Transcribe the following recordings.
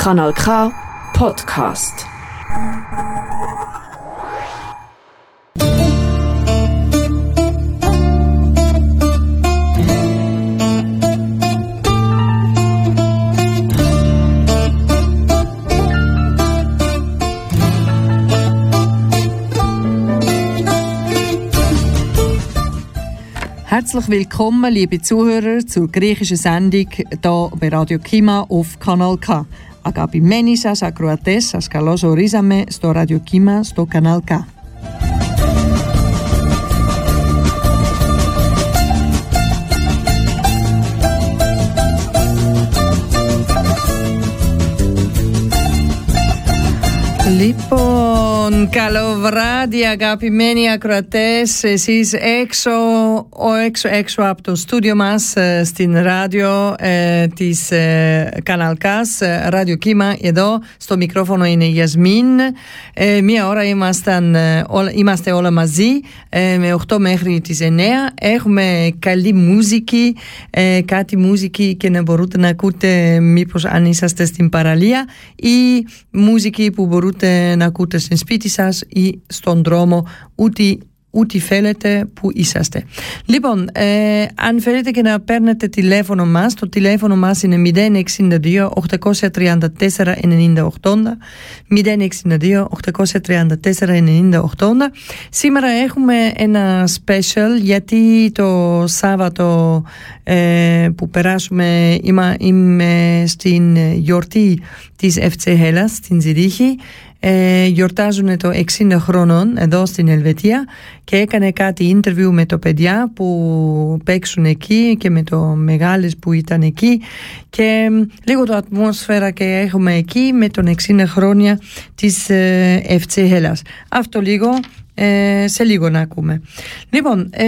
Kanal K Podcast. Herzlich willkommen, liebe Zuhörer, zur griechischen Sendung hier bei Radio Kima auf Kanal K. Αγαπημένοι σας ακροατές, σας καλώς ορίζαμε στο Radio Kima, στο Kanal K. Λοιπόν, καλό βράδυ αγαπημένοι ακροατές. Εσείς έξω, έξω, έξω από το στούντιο μας στην ράδιο ε, της ε, Καναλκάς Ράδιο Κύμα. Εδώ στο μικρόφωνο είναι η Γιασμίν. Ε, Μία ώρα ήμασταν, όλα, είμαστε όλα μαζί ε, με 8 μέχρι τις 9 Έχουμε καλή μουσική ε, κάτι μουσική και να μπορείτε να ακούτε μήπως αν είσαστε στην παραλία ή μουσική που μπορείτε να ακούτε στην σπίτι σας ή στον δρόμο ούτε ούτε θέλετε που είσαστε. Λοιπόν, ε, αν θέλετε και να παίρνετε τηλέφωνο μας, το τηλέφωνο μας είναι 062 834 90 80 062 834 90 80 Σήμερα έχουμε ένα special γιατί το Σάββατο ε, που περάσουμε είμαι, είμαι στην γιορτή της FC Hellas στην Ζηρίχη ε, γιορτάζουν το 60 χρόνων εδώ στην Ελβετία και έκανε κάτι interview με το παιδιά που παίξουν εκεί και με το μεγάλες που ήταν εκεί και λίγο το ατμόσφαιρα και έχουμε εκεί με τον 60 χρόνια της ε, FC Hellas. Αυτό λίγο ε, σε λίγο να ακούμε. Λοιπόν, ε,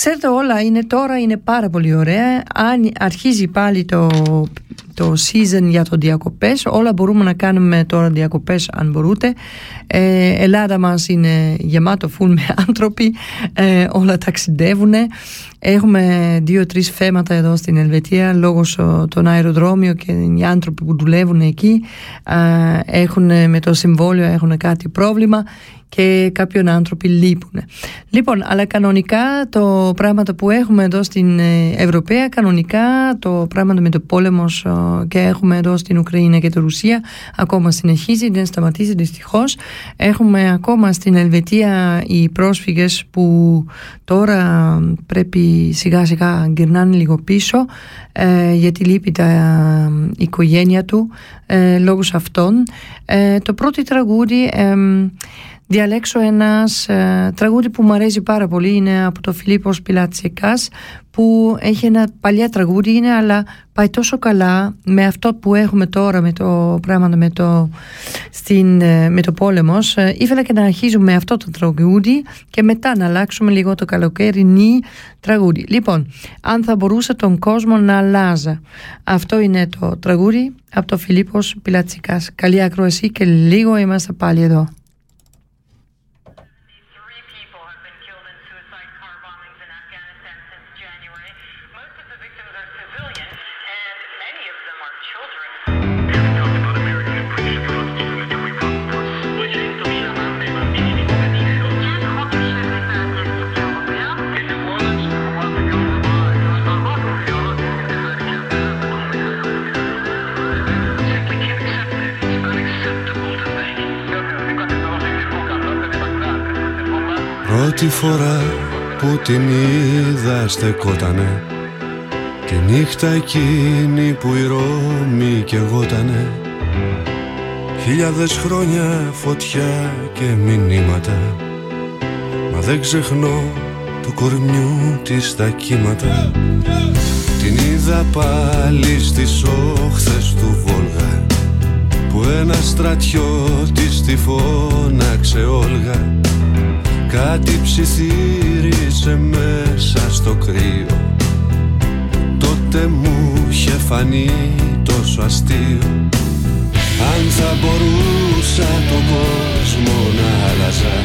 Ξέρετε όλα είναι τώρα είναι πάρα πολύ ωραία. Αν αρχίζει πάλι το, το season για το διακοπές Όλα μπορούμε να κάνουμε τώρα διακοπές αν μπορούτε. Ε, Ελλάδα μας είναι γεμάτο φουλ με άνθρωποι. Ε, Όλα ταξιδεύουν Έχουμε δύο-τρεις θέματα εδώ στην Ελβετία λόγω των αεροδρόμιο και οι άνθρωποι που δουλεύουν εκεί. Έχουν με το συμβόλαιο έχουν κάτι πρόβλημα και κάποιον άνθρωποι λείπουν. Λοιπόν, αλλά κανονικά το πράγμα που έχουμε εδώ στην ε, Ευρωπαία, κανονικά το πράγμα με το πόλεμο και έχουμε εδώ στην Ουκρανία και τη Ρουσία ακόμα συνεχίζει, δεν σταματήσει δυστυχώς. Έχουμε ακόμα στην Ελβετία οι πρόσφυγες που τώρα πρέπει σιγά σιγά γυρνάνε λίγο πίσω ε, γιατί λείπει τα ε, οικογένεια του ε, λόγω αυτών. Ε, το πρώτο τραγούδι διαλέξω ένας ε, τραγούδι που μου αρέσει πάρα πολύ. Είναι από το Φιλίππος Πιλατσικάς που έχει ένα παλιά τραγούδι είναι αλλά πάει τόσο καλά με αυτό που έχουμε τώρα με το πράγμα με το, στην, ε, με το πόλεμος. Ε, ήθελα και να αρχίζουμε με αυτό το τραγούδι και μετά να αλλάξουμε λίγο το καλοκαίρι τραγούδι. Λοιπόν αν θα μπορούσα τον κόσμο να αλλάζα αυτό είναι το τραγούδι από το Φιλίππος Πιλατσικάς καλή ακρόαση και λίγο είμαστε πάλι εδώ Πρώτη φορά που την είδα στεκότανε Και νύχτα εκείνη που η Ρώμη κεγότανε Χιλιάδες χρόνια φωτιά και μηνύματα Μα δεν ξεχνώ του κορμιού της τα κύματα. Την είδα πάλι στις όχθες του Βόλγα Που ένα στρατιώτης τη φώναξε Όλγα Κάτι ψιθύρισε μέσα στο κρύο. Τότε μου είχε φανεί τόσο αστείο. Αν θα μπορούσα τον κόσμο να άλλαζα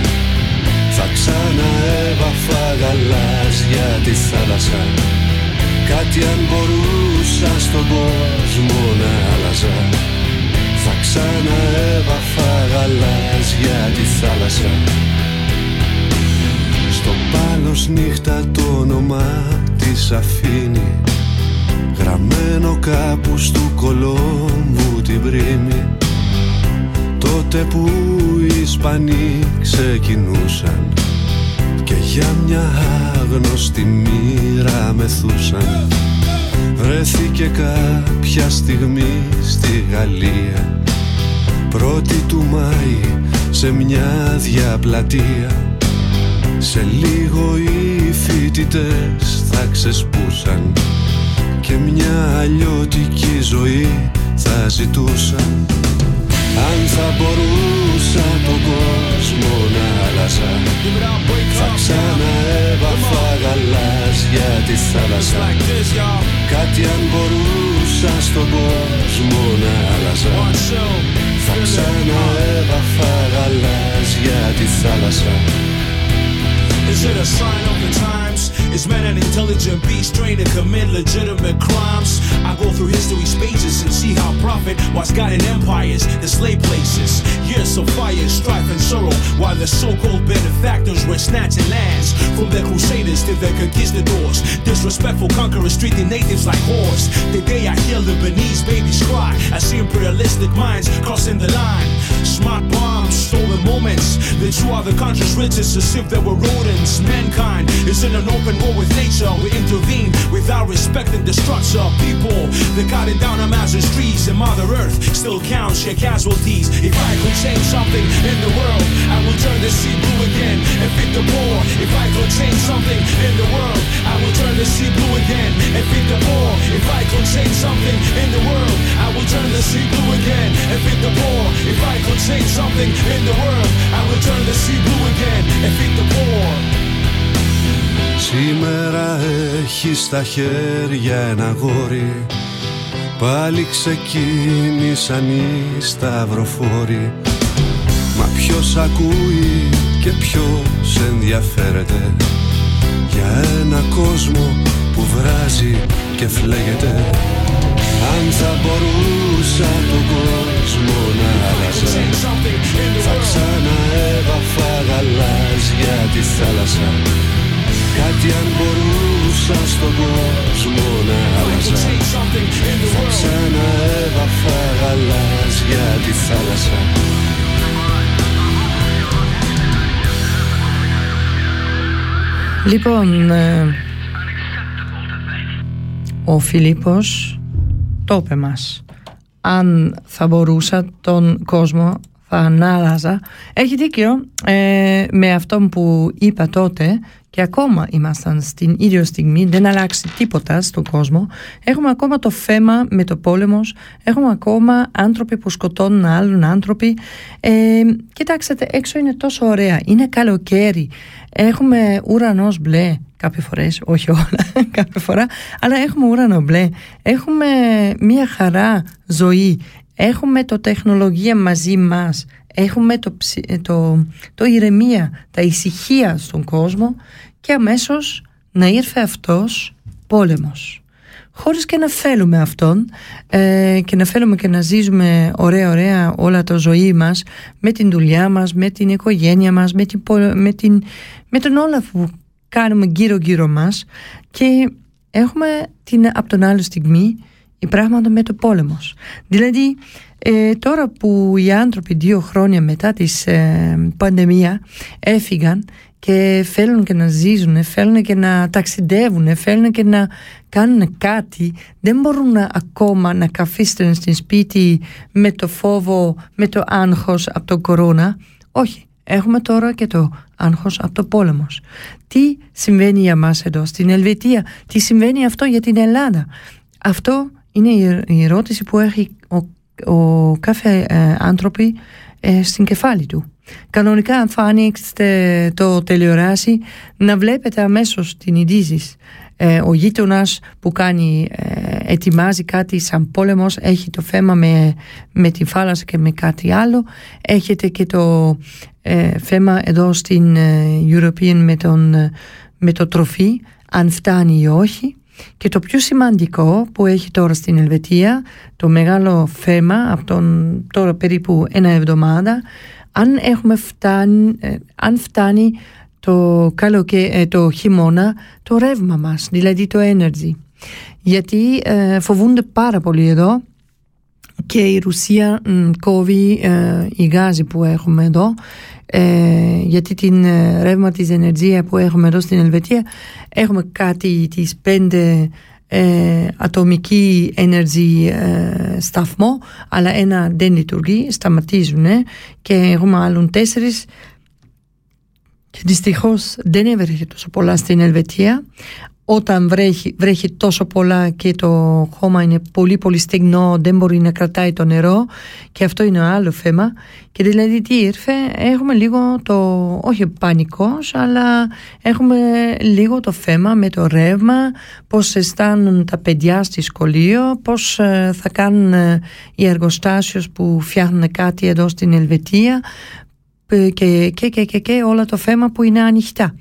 Θα ξαναέβαφα γαλάζια τη θάλασσα. Κάτι αν μπορούσα στον κόσμο να άλλαζα ξαναέβαφα γαλάζια τη θάλασσα Στο πάλος νύχτα το όνομα της αφήνει. Γραμμένο κάπου του κολόμβου την πρίμη Τότε που οι Ισπανοί ξεκινούσαν Και για μια άγνωστη μοίρα μεθούσαν Βρέθηκε κάποια στιγμή στη Γαλλία. Πρώτη του Μάη σε μια διαπλατεία Σε λίγο οι φοιτητές θα ξεσπούσαν Και μια αλλιώτικη ζωή θα ζητούσαν. Αν θα μπορούσα τον κόσμο να άλλαζα Θα ξαναέβαφα γαλάζια τη θάλασσα. Κάτι αν μπορούσα στον κόσμο να άλλαζα Θα ξαναέβαφα γαλάζια τη θάλασσα Is it a sign of the times? Is man an intelligent beast trained to commit legitimate crimes? I go through history's pages and see how profit was guiding empires, enslaved places. Years of fire, strife, and sorrow, while the so-called benefactors were snatching lands from the crusaders to the conquistadors. Disrespectful conquerors treating natives like whores. The day I hear the Benin's babies cry, I see imperialistic minds crossing the line. Smart bombs, stolen moments. They chew out the country's riches as if they were rodents. Mankind is in an open with nature. We intervene without respecting the structure of people. They cut it down Amazon's trees and Mother Earth still counts your casualties. If I could change something in the world, I would turn the sea blue again and feed the poor. If I could change something in the world, I would turn the sea blue again and feed the poor. If I could change something in the world, I would turn the sea blue again and feed the poor. If I could change something in the world, I would turn the sea blue again and feed the poor. Σήμερα έχει στα χέρια ένα γόρι. Πάλι ξεκίνησαν οι σταυροφόροι. Μα ποιος ακούει και ποιος ενδιαφέρεται. Για ένα κόσμο που βράζει και φλέγεται. Αν θα θάλασσα Λοιπόν, ε, ο Φιλίππος το είπε μας. Αν θα μπορούσα τον κόσμο θα ανάλαζα. Έχει δίκιο ε, με αυτό που είπα τότε και ακόμα ήμασταν στην ίδια στιγμή, δεν αλλάξει τίποτα στον κόσμο. Έχουμε ακόμα το θέμα με το πόλεμος, έχουμε ακόμα άνθρωποι που σκοτώνουν άλλων άνθρωποι. Ε, κοιτάξτε, έξω είναι τόσο ωραία, είναι καλοκαίρι, έχουμε ουρανός μπλε, κάποιες φορές, όχι όλα, κάποια φορά, αλλά έχουμε ουρανό μπλε, έχουμε μια χαρά ζωή, έχουμε το τεχνολογία μαζί μας, έχουμε το, το, το ηρεμία, τα ησυχία στον κόσμο και αμέσως να ήρθε αυτός πόλεμος. Χωρίς και να θέλουμε αυτόν ε, και να θέλουμε και να ζήσουμε ωραία ωραία όλα το ζωή μας με την δουλειά μας, με την οικογένεια μας, με, την, με, την, με τον όλα που κάνουμε γύρω γύρω μας και έχουμε την από τον άλλο στιγμή η πράγματα με το πόλεμος. Δηλαδή ε, τώρα που οι άνθρωποι δύο χρόνια μετά της ε, πανδημία έφυγαν και θέλουν και να ζήσουν, θέλουν και να ταξιδεύουν, θέλουν και να κάνουν κάτι, δεν μπορούν ακόμα να καθίσουν στην σπίτι με το φόβο, με το άγχος από το κορώνα. Όχι, έχουμε τώρα και το άγχος από το πόλεμος. Τι συμβαίνει για μας εδώ στην Ελβετία, τι συμβαίνει αυτό για την Ελλάδα; Αυτό είναι η ερώτηση που έχει ο ο κάθε ε, άνθρωποι ε, στην κεφάλι του. Κανονικά αν θα ανοίξετε το τηλεοράση να βλέπετε αμέσως την ειδήσεις. Ε, ο γείτονας που κάνει, ε, ετοιμάζει κάτι σαν πόλεμος έχει το θέμα με, με τη θάλασσα και με κάτι άλλο. Έχετε και το ε, θέμα εδώ στην European με, τον, με το τροφή, αν φτάνει ή όχι. Και το πιο σημαντικό που έχει τώρα στην Ελβετία, το μεγάλο θέμα από τον τώρα περίπου ένα εβδομάδα, αν, έχουμε φτάνει, ε, αν φτάνει το, καλοκαι, ε, το χειμώνα το ρεύμα μας, δηλαδή το energy. Γιατί ε, φοβούνται πάρα πολύ εδώ και η Ρουσία κόβει ε, η γάζη που έχουμε εδώ ε, γιατί την ε, ρεύμα της ενεργεία που έχουμε εδώ στην Ελβετία έχουμε κάτι της πέντε ε, ατομική energy ε, σταθμό αλλά ένα δεν λειτουργεί, σταματίζουν και έχουμε άλλων τέσσερις. Και δυστυχώς δεν έβρεχε τόσο πολλά στην Ελβετία όταν βρέχει, βρέχει τόσο πολλά και το χώμα είναι πολύ πολύ στεγνό, δεν μπορεί να κρατάει το νερό και αυτό είναι άλλο θέμα και δηλαδή τι ήρθε, έχουμε λίγο το, όχι πανικός αλλά έχουμε λίγο το θέμα με το ρεύμα, πώς αισθάνουν τα παιδιά στη σχολείο, πώς ε, θα κάνουν ε, οι εργοστάσιος που φτιάχνουν κάτι εδώ στην Ελβετία ε, και, και, και, και, και όλα το θέμα που είναι ανοιχτά.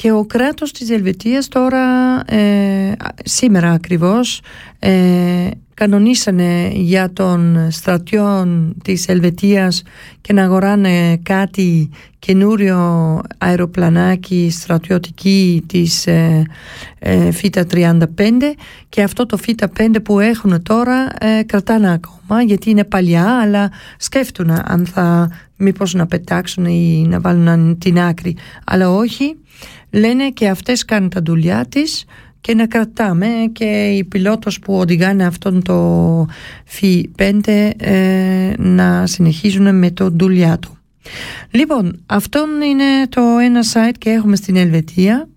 Και ο κράτος της Ελβετίας τώρα, ε, σήμερα ακριβώς, ε, κανονίσανε για τον στρατιών της Ελβετίας και να αγοράνε κάτι καινούριο αεροπλανάκι στρατιωτική της ε, ε, ΦΙΤΑ 35 και αυτό το ΦΙΤΑ 5 που έχουν τώρα ε, κρατάνε ακόμα γιατί είναι παλιά αλλά σκέφτουν αν θα μήπως να πετάξουν ή να βάλουν την άκρη. Αλλά όχι. Λένε και αυτές κάνουν τα δουλειά της και να κρατάμε και οι πιλότος που οδηγάνε αυτόν το φι 5 ε, να συνεχίζουν με το δουλειά του. Λοιπόν, αυτό είναι το ένα site και έχουμε στην Ελβετία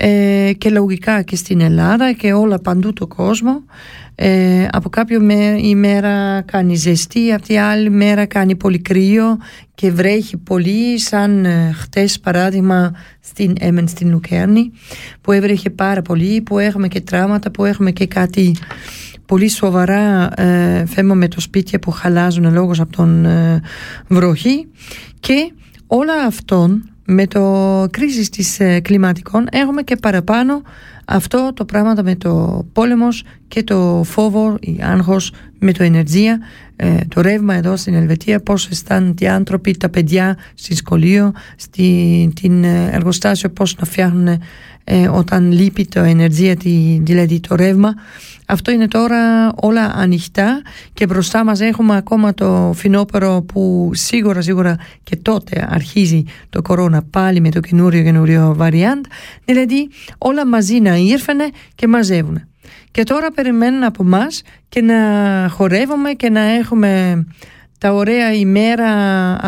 ε, και λογικά και στην Ελλάδα και όλα παντού το κόσμο. Ε, από κάποιο ημέρα κάνει ζεστή, από τη άλλη μέρα κάνει πολύ κρύο και βρέχει πολύ σαν ε, χτες παράδειγμα στην Έμεν στην Λουκέρνη που έβρεχε πάρα πολύ, που έχουμε και τράματα, που έχουμε και κάτι πολύ σοβαρά ε, θέμα με το σπίτι που χαλάζουν λόγω από τον ε, βροχή. Και όλα αυτόν με το κρίση της ε, κλιματικών έχουμε και παραπάνω αυτό το πράγμα με το πόλεμος και το φόβο, η άγχος με το ενεργεία, ε, το ρεύμα εδώ στην Ελβετία, πώς αισθάνονται οι άνθρωποι, τα παιδιά στη σχολείο, στην ε, εργοστάσιο, πώς να φτιάχνουν ε, όταν λείπει το ενεργεία, δηλαδή το ρεύμα. Αυτό είναι τώρα όλα ανοιχτά και μπροστά μας έχουμε ακόμα το φινόπερο που σίγουρα σίγουρα και τότε αρχίζει το κορώνα πάλι με το καινούριο καινούριο variant. Δηλαδή όλα μαζί να ήρθανε και μαζεύουν. Και τώρα περιμένουν από εμά και να χορεύουμε και να έχουμε τα ωραία ημέρα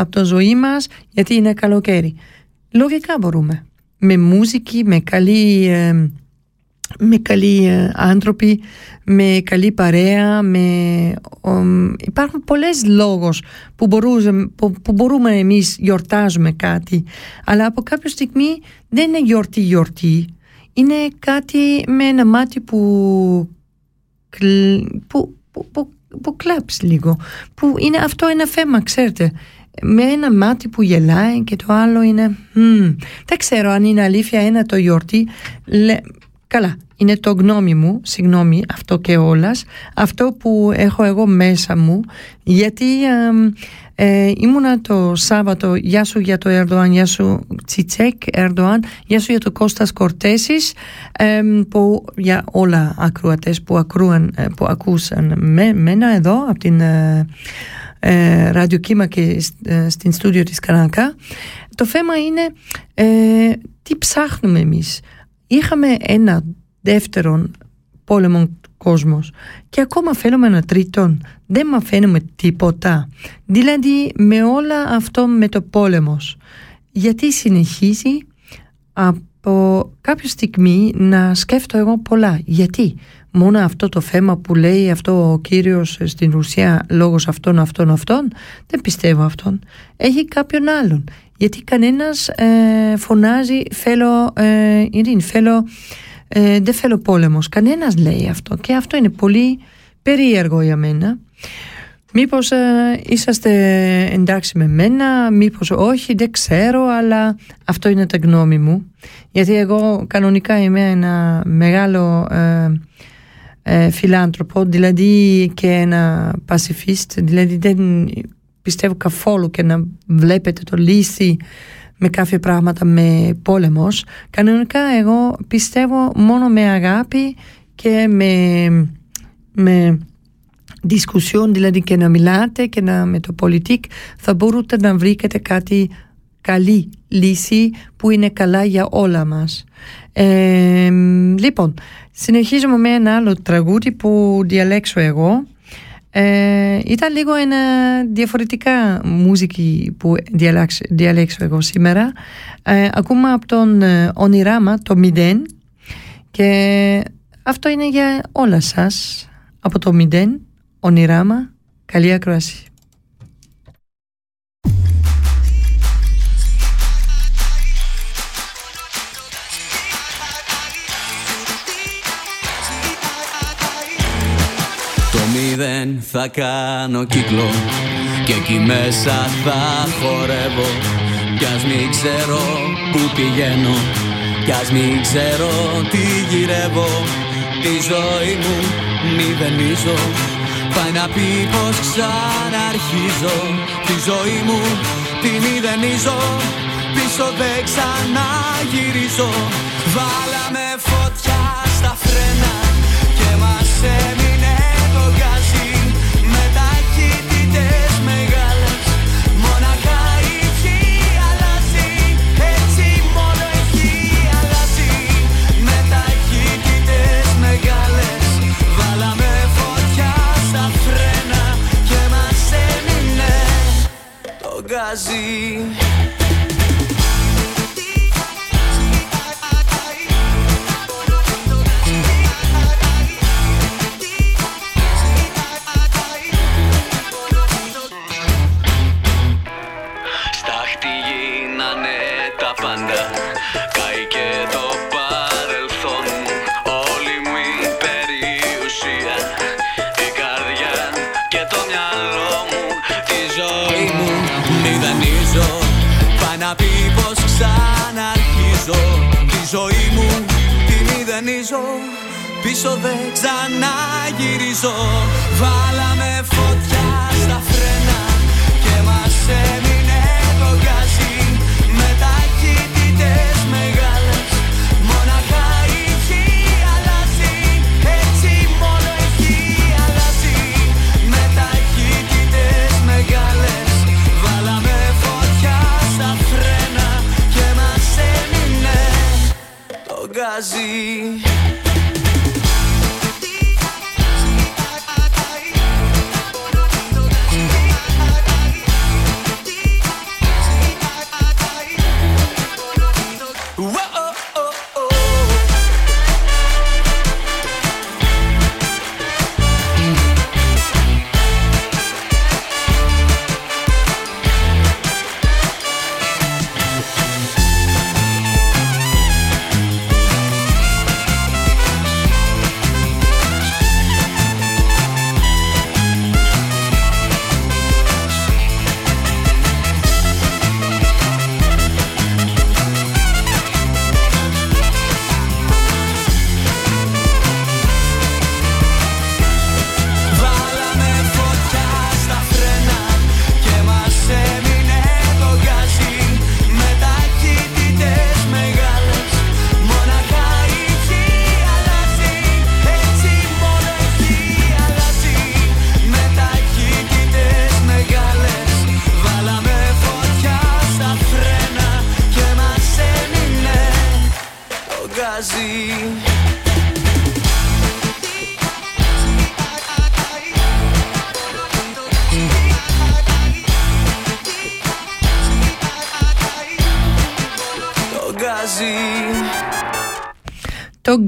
από το ζωή μας γιατί είναι καλοκαίρι. Λογικά μπορούμε. Με μουσική, με καλή... Ε, με καλοί ε, άνθρωποι, με καλή παρέα, με, υπάρχουν πολλές λόγους που, μπορούμε, που, που μπορούμε εμείς γιορτάζουμε κάτι αλλά από κάποια στιγμή δεν είναι γιορτή γιορτή. Είναι κάτι με ένα μάτι που, που, που, που, που κλάψει λίγο που είναι αυτό ένα θέμα ξέρετε με ένα μάτι που γελάει και το άλλο είναι δεν ξέρω αν είναι αλήθεια ένα το γιορτή Καλά, είναι το γνώμη μου, συγγνώμη, αυτό και όλας, αυτό που έχω εγώ μέσα μου, γιατί ε, ήμουνα το Σάββατο, γεια σου για το Ερντοάν, γεια σου Τσιτσέκ Ερντοάν, γεια σου για το Κώστας Κορτέσης, που για όλα ακροατές που, ακρούαν, ε, που ακούσαν με, μένα εδώ από την ε, ε, ραδιοκύμα και ε, στην στούντιο της Καρανκά. Το θέμα είναι ε, τι ψάχνουμε εμείς. Είχαμε ένα δεύτερον πόλεμο κόσμος και ακόμα θέλουμε ένα τρίτον. Δεν μαθαίνουμε τίποτα. Δηλαδή με όλα αυτό με το πόλεμος γιατί συνεχίζει από κάποια στιγμή να σκέφτω εγώ πολλά. Γιατί; Μόνο αυτό το θέμα που λέει αυτό ο κύριος στην Ρουσία λόγος αυτών αυτών αυτών δεν πιστεύω αυτόν έχει κάποιον άλλον γιατί κανένας ε, φωνάζει θέλω ε, ειρήνη, θέλω, ε, δεν θέλω πόλεμος. Κανένας λέει αυτό και αυτό είναι πολύ περίεργο για μένα. Μήπως ε, είσαστε εντάξει με μένα, μήπως όχι, δεν ξέρω, αλλά αυτό είναι τα γνώμη μου. Γιατί εγώ κανονικά είμαι ένα μεγάλο ε, ε, φιλάνθρωπο, δηλαδή και ένα πασιφίστ, δηλαδή δεν πιστεύω καθόλου και να βλέπετε το λύση με κάποια πράγματα με πόλεμος. Κανονικά εγώ πιστεύω μόνο με αγάπη και με, με discussion, δηλαδή και να μιλάτε και να, με το πολιτικ θα μπορείτε να βρείτε κάτι καλή λύση που είναι καλά για όλα μας. Ε, λοιπόν, συνεχίζουμε με ένα άλλο τραγούδι που διαλέξω εγώ. Ε, ήταν λίγο ένα διαφορετικά μουσική που διαλέξω, διαλέξω εγώ σήμερα. Ε, ακούμε από τον ε, Ονειράμα το Μηδέν και αυτό είναι για όλα σας από το Μηδέν Ονειράμα, καλή ακρόαση. Το μηδέν θα κάνω κύκλο. Και εκεί μέσα θα χορεύω. Κι ας μην ξέρω που πηγαίνω. Κι ας μην ξέρω τι γυρεύω. Τη ζωή μου μηδενίζω. Πάει να πει πως ξαναρχίζω. Τη ζωή μου την μηδενίζω. Πίσω δεν ξαναγυρίζω. Βάλαμε φωτιά στα φρένα Και μας έμεινε το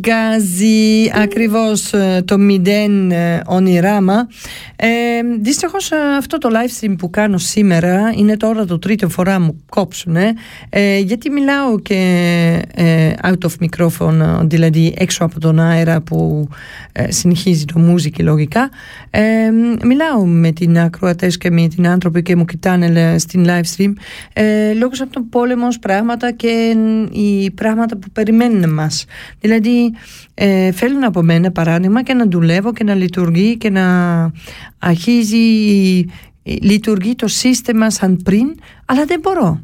το γκάζι, ακριβώς ε, το μηδέν ε, ονειράμα. Ε, δυστυχώς ε, αυτό το live stream που κάνω σήμερα είναι τώρα το τρίτο φορά μου κόψουνε ε, γιατί μιλάω και ε, out of microphone, δηλαδή έξω από τον αέρα που συνεχίζει το μουσική λογικά. μιλάω με την ακροατές και με την άνθρωποι και μου κοιτάνε στην live stream λόγω από τον πόλεμο πράγματα και οι πράγματα που περιμένουν μας. Δηλαδή ε, θέλουν από μένα παράδειγμα και να δουλεύω και να λειτουργεί και να αρχίζει λειτουργεί το σύστημα σαν πριν αλλά δεν μπορώ.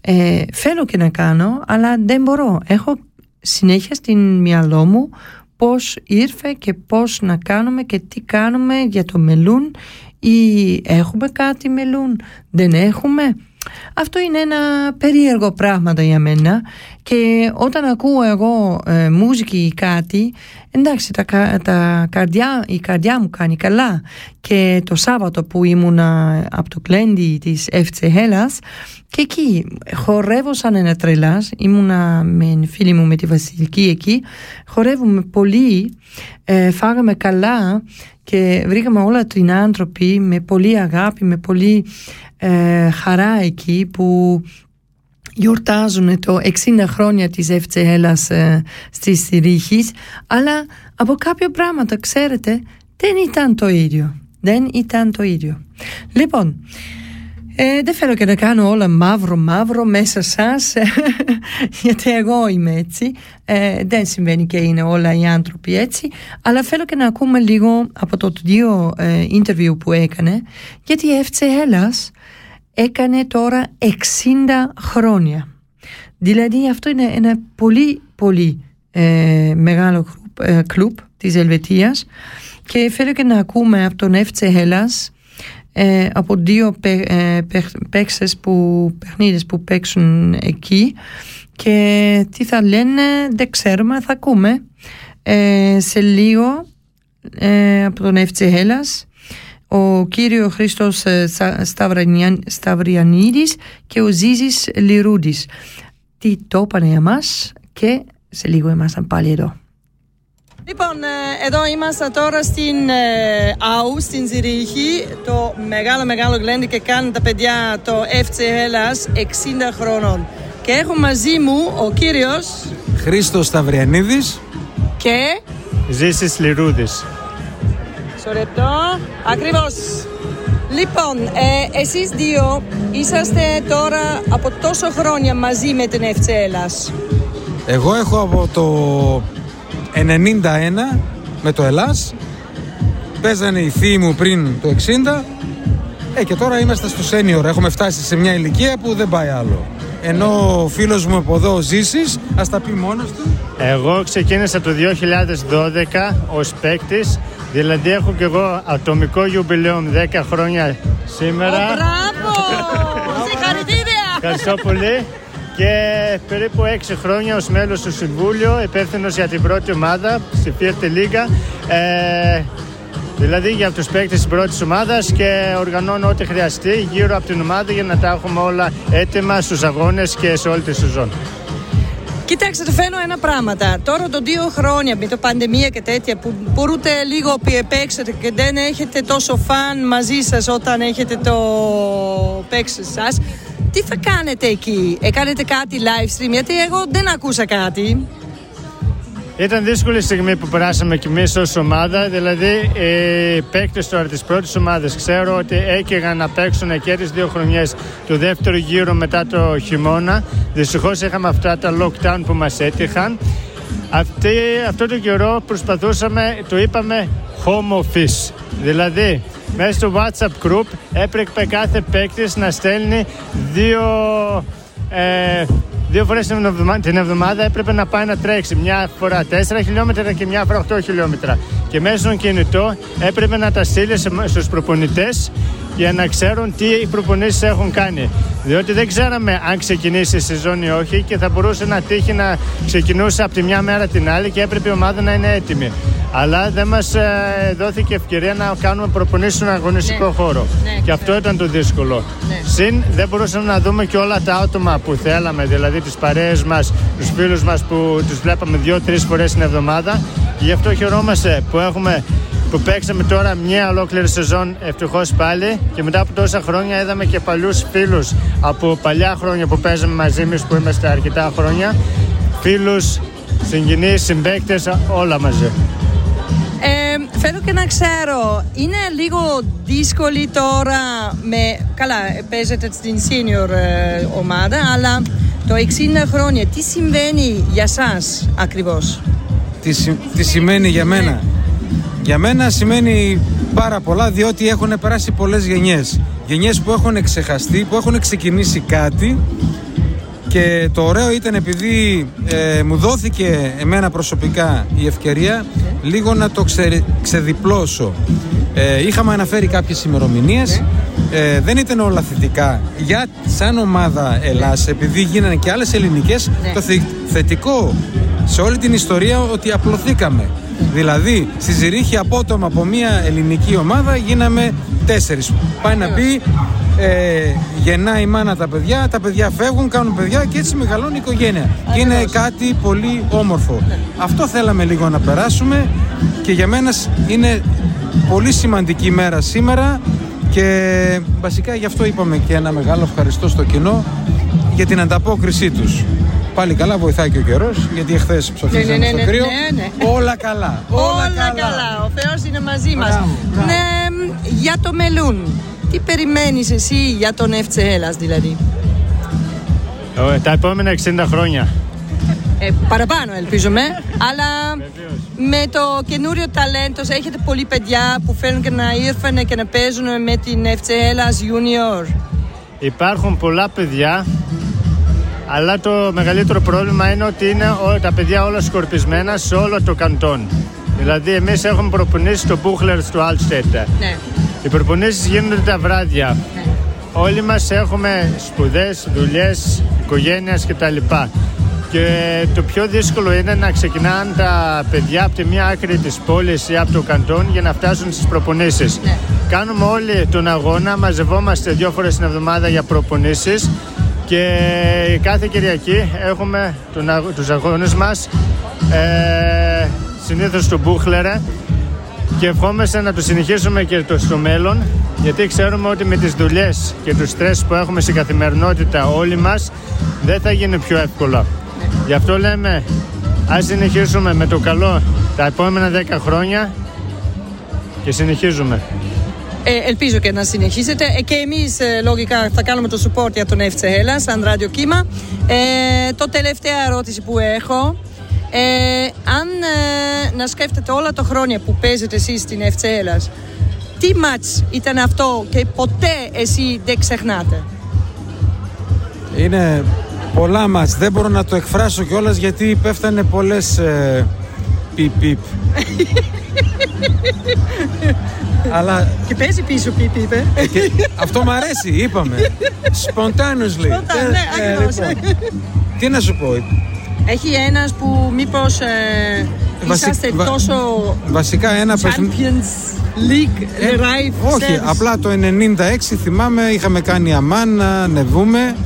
Ε, θέλω και να κάνω αλλά δεν μπορώ. Έχω συνέχεια στην μυαλό μου πώς ήρθε και πώς να κάνουμε και τι κάνουμε για το μελούν ή έχουμε κάτι μελούν δεν έχουμε. Αυτό είναι ένα περίεργο πράγμα για μένα και όταν ακούω εγώ ε, μουσική ή κάτι εντάξει τα, τα καρδιά, η καρδιά μου κάνει καλά. Και το Σάββατο που ήμουνα από το κλέντι της FC Hellas και εκεί χορεύω σαν ένα τρελάς. Ήμουνα με φίλη μου με τη Βασιλική εκεί. Χορεύουμε πολύ ε, φάγαμε καλά και βρήκαμε όλα την άνθρωποι με πολύ αγάπη με πολύ ε, χαρά εκεί που γιορτάζουν το 60 χρόνια της Εύτσελας ε, στις Ρίχης. Αλλά από κάποια πράγματα ξέρετε δεν ήταν το ίδιο. Δεν ήταν το ίδιο. Λοιπόν ε, δεν θέλω και να κάνω όλα μαύρο μαύρο μέσα σας γιατί εγώ είμαι έτσι. Ε, δεν συμβαίνει και είναι όλα οι άνθρωποι έτσι. Αλλά θέλω και να ακούμε λίγο από το δύο ε, interview που έκανε γιατί η Εύτσελας έκανε τώρα 60 χρόνια. Δηλαδή αυτό είναι ένα πολύ πολύ ε, μεγάλο ε, κλουμπ της Ελβετίας. Και θέλω και να ακούμε από τον FC Hellas ε, από δύο ε, παίξες που, παιχνίδες που παίξουν εκεί. Και τι θα λένε δεν ξέρουμε θα ακούμε. Σε λίγο από τον FC Hellas ο κύριος Χρήστος ε, Σταυριανίδης και ο Ζίζης Λιρούδης. Τι το είπανε για μας και σε λίγο ήμασταν πάλι εδώ. Λοιπόν, ε, εδώ είμαστε τώρα στην ε, ΑΟΥ, στην Ζηρίχη, το μεγάλο μεγάλο γλέντι και κάνουν τα παιδιά το FC Hellas 60 χρόνων. Και έχω μαζί μου ο κύριος... Χρήστος Σταυριανίδης και... Ζήσης Λιρούδης. Σωρετό. Ακριβώς. Λοιπόν, ε, εσείς δύο είσαστε τώρα από τόσο χρόνια μαζί με την FC Ελλάς. Εγώ έχω από το 91 με το Ελλάς. Παίζανε οι θείοι μου πριν το 60. Ε, και τώρα είμαστε στο senior. Έχουμε φτάσει σε μια ηλικία που δεν πάει άλλο. Ενώ ο φίλος μου από εδώ, ο Ζήσης, ας τα πει μόνος του. Εγώ ξεκίνησα το 2012 ως παίκτης Δηλαδή έχω και εγώ ατομικό γιουμπιλέο 10 χρόνια σήμερα. Oh, μπράβο! Συγχαρητήρια! Ευχαριστώ πολύ. Και περίπου 6 χρόνια ως μέλος του Συμβούλιο, υπεύθυνος για την πρώτη ομάδα στη Φιέρτε Λίγκα. Ε, δηλαδή για τους παίκτες της πρώτης ομάδας και οργανώνω ό,τι χρειαστεί γύρω από την ομάδα για να τα έχουμε όλα έτοιμα στους αγώνες και σε όλη τη σεζόν. Κοιτάξτε, το φαίνω ένα πράγματα. Τώρα το δύο χρόνια με το πανδημία και τέτοια που μπορείτε λίγο που παίξετε και δεν έχετε τόσο φαν μαζί σας όταν έχετε το παίξεις σας. Τι θα κάνετε εκεί, έκανετε κάτι live stream, γιατί εγώ δεν ακούσα κάτι. Ήταν δύσκολη στιγμή που περάσαμε κι εμείς ως ομάδα. Δηλαδή, οι παίκτες τώρα της πρώτης ομάδας ξέρω ότι έκαιγαν να παίξουν και τις δύο χρονιές του δεύτερου γύρου μετά το χειμώνα. Δυστυχώς είχαμε αυτά τα lockdown που μας έτυχαν. Αυτή, αυτό το καιρό προσπαθούσαμε, το είπαμε home office. Δηλαδή, μέσα στο WhatsApp group έπρεπε κάθε παίκτης να στέλνει δύο ε, δύο φορές την εβδομάδα έπρεπε να πάει να τρέξει. Μια φορά 4 χιλιόμετρα και μια φορά 8 χιλιόμετρα. Και μέσα στον κινητό έπρεπε να τα στείλει στους προπονητές για να ξέρουν τι οι προπονήσεις έχουν κάνει. Διότι δεν ξέραμε αν ξεκινήσει η σεζόν ή όχι και θα μπορούσε να τύχει να ξεκινούσε από τη μια μέρα την άλλη και έπρεπε η ομάδα να είναι έτοιμη. Αλλά δεν μας ε, δόθηκε ευκαιρία να κάνουμε προπονήσεις στον αγωνιστικό Ναι. χώρο. Ναι, και αυτό ήταν το δύσκολο. Ναι. Συν δεν μπορούσαμε να δούμε και όλα τα άτομα που θέλαμε, δηλαδή τις παρέες μας, τους φίλους μας που τους βλέπαμε δύο-τρεις φορές την εβδομάδα. Και γι' αυτό χαιρόμαστε που έχουμε που παίξαμε τώρα μια ολόκληρη σεζόν ευτυχώς πάλι και μετά από τόσα χρόνια είδαμε και παλιούς φίλους από παλιά χρόνια που παίζαμε μαζί μας που είμαστε αρκετά χρόνια φίλους, συγγενείς, συμπαίκτες, όλα μαζί. Ε, θέλω και να ξέρω, είναι λίγο δύσκολη τώρα με... Καλά, παίζετε στην senior ε, ομάδα, αλλά το 60 χρόνια, τι συμβαίνει για σας ακριβώς; Τι, συ- τι σημαίνει για μένα; Για μένα σημαίνει πάρα πολλά διότι έχουν περάσει πολλές γενιές. Γενιές που έχουν ξεχαστεί, που έχουν ξεκινήσει κάτι και το ωραίο ήταν επειδή ε, μου δόθηκε εμένα προσωπικά η ευκαιρία λίγο να το ξε, ξεδιπλώσω. Ε, είχαμε αναφέρει κάποιες ημερομηνίες, ε, δεν ήταν όλα θετικά. Για σαν ομάδα Ελλάς, επειδή γίνανε και άλλες ελληνικές, Ναι. το θε- θετικό σε όλη την ιστορία ότι απλωθήκαμε. Δηλαδή, στη Ζηρίχη απότομα από μια ελληνική ομάδα γίναμε τέσσερις. Πάει να πει, ε, γεννάει η μάνα τα παιδιά, τα παιδιά φεύγουν, κάνουν παιδιά και έτσι μεγαλώνει η οικογένεια. Και είναι κάτι πολύ όμορφο. Αυτό θέλαμε λίγο να περάσουμε και για μένα σ- είναι πολύ σημαντική μέρα σήμερα και βασικά γι' αυτό είπαμε και ένα μεγάλο ευχαριστώ στο κοινό για την ανταπόκρισή τους. Πάλι καλά βοηθάει και ο καιρός, γιατί εχθές ψοφίσαμε Ναι, ναι, ναι, στο ναι, κρύο. ναι, ναι. Όλα καλά. Όλα καλά. Ο Θεός είναι μαζί μας. Μπράβο, μπράβο. Ναι, για το μελούν. Τι περιμένεις εσύ για τον FC Hellas δηλαδή; Ε, Τα επόμενα 60 χρόνια. Ε, παραπάνω ελπίζουμε, αλλά με το καινούριο ταλέντος έχετε πολλοί παιδιά που θέλουν και να ήρθαν και να παίζουν με την FC Hellas Junior; Υπάρχουν πολλά παιδιά, αλλά το μεγαλύτερο πρόβλημα είναι ότι είναι ό- τα παιδιά όλα σκορπισμένα σε όλο το καντόν. Δηλαδή, εμείς έχουμε προπονήσεις στο Μπούχλερ του Αλστέτ. Ναι. Οι προπονήσεις γίνονται τα βράδια. Όλοι μας έχουμε σπουδές, δουλειές, οικογένειας κτλ. Και το πιο δύσκολο είναι να ξεκινάνε τα παιδιά από τη μία άκρη της πόλης ή από το καντόν για να φτάσουν στις προπονήσεις. Ναι. Κάνουμε όλοι τον αγώνα, μαζευόμαστε δύο φορές την εβδομάδα για προπονήσεις και κάθε Κυριακή έχουμε τον, αγ- τους αγώνες μας ε, συνήθως στο Μπούχλερε και ευχόμαστε να το συνεχίσουμε και το στο μέλλον γιατί ξέρουμε ότι με τις δουλειές και τους στρες που έχουμε στην καθημερινότητα όλοι μας δεν θα γίνει πιο εύκολα. Γι' αυτό λέμε ας συνεχίσουμε με το καλό τα επόμενα 10 χρόνια και συνεχίζουμε. Ε, ελπίζω και να συνεχίσετε. Ε, και εμείς λογικά θα κάνουμε το support για τον FC Hellas σαν ραδιοκύμα. Ε, το τελευταία ερώτηση που έχω. Ε, αν ε, να σκέφτεται όλα τα χρόνια που παίζετε εσείς στην FC Hellas, τι μάτς ήταν αυτό και ποτέ εσύ δεν ξεχνάτε; Είναι πολλά μας. Δεν μπορώ να το εκφράσω κιόλας γιατί πέφτανε πολλές ε, πιπ πιπ. Αλλά Και παίζει πίσω πιπ, είπε. και αυτό μου αρέσει, είπαμε. Spontaneously. Spontan- ναι, Ε, ακριβώς. λοιπόν, τι να σου πω. Έχει ένας που μήπως ε, Βασι- είσαστε βα- τόσο Βασικά ένα παιχνίδι. Champions League Ε, live όχι, service. απλά το 96 θυμάμαι είχαμε κάνει αμάν να ανεβούμε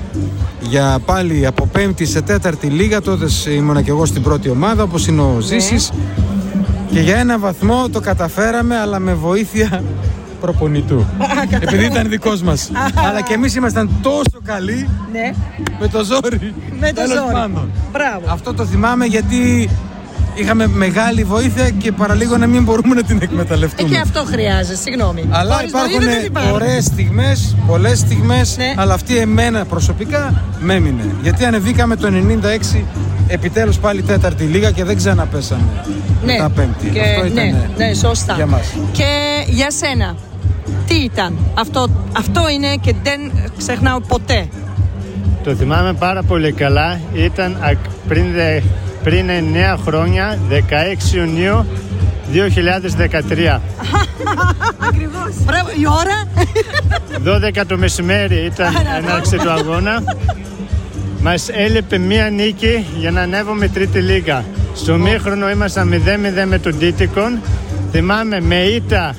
για πάλι από πέμπτη σε τέταρτη λίγα τότε ήμουνα και εγώ στην πρώτη ομάδα όπως είναι ο Ζήσης και για ένα βαθμό το καταφέραμε αλλά με βοήθεια προπονητού επειδή ήταν δικός μας αλλά και εμείς ήμασταν τόσο καλοί Ναι, με το ζόρι με το Τέλος ζόρι. πάντων. Μπράβο. αυτό το θυμάμαι γιατί είχαμε μεγάλη βοήθεια και παραλίγο να μην μπορούμε να την Ε, εκμεταλλευτούμε και αυτό χρειάζεται, συγγνώμη. αλλά Χωρίς υπάρχουν βοήθεια δεν υπάρχει. ωραίες στιγμές, πολλές στιγμές, Ναι. αλλά αυτή εμένα προσωπικά με έμεινε. Γιατί ανεβήκαμε το 96 επιτέλους πάλι τέταρτη λίγα και δεν ξαναπέσαμε Ναι, μετά πέμπτη. και, Αυτό ήταν ναι, ναι, σωστά. για μας. Και για σένα, τι ήταν αυτό, αυτό είναι και δεν ξεχνάω ποτέ. Το θυμάμαι πάρα πολύ καλά. Ήταν ακ- πριν, δε- πριν 9 χρόνια, 16 Ιουνίου 2013. Ακριβώς. Μπράβο, η ώρα. 12 το μεσημέρι ήταν έναρξη του αγώνα. Μας έλειπε μία νίκη για να ανέβουμε τρίτη λίγα. Στο μήχρονο ήμασταν 0-0 με τον Τίτικον. Θυμάμαι με ήττα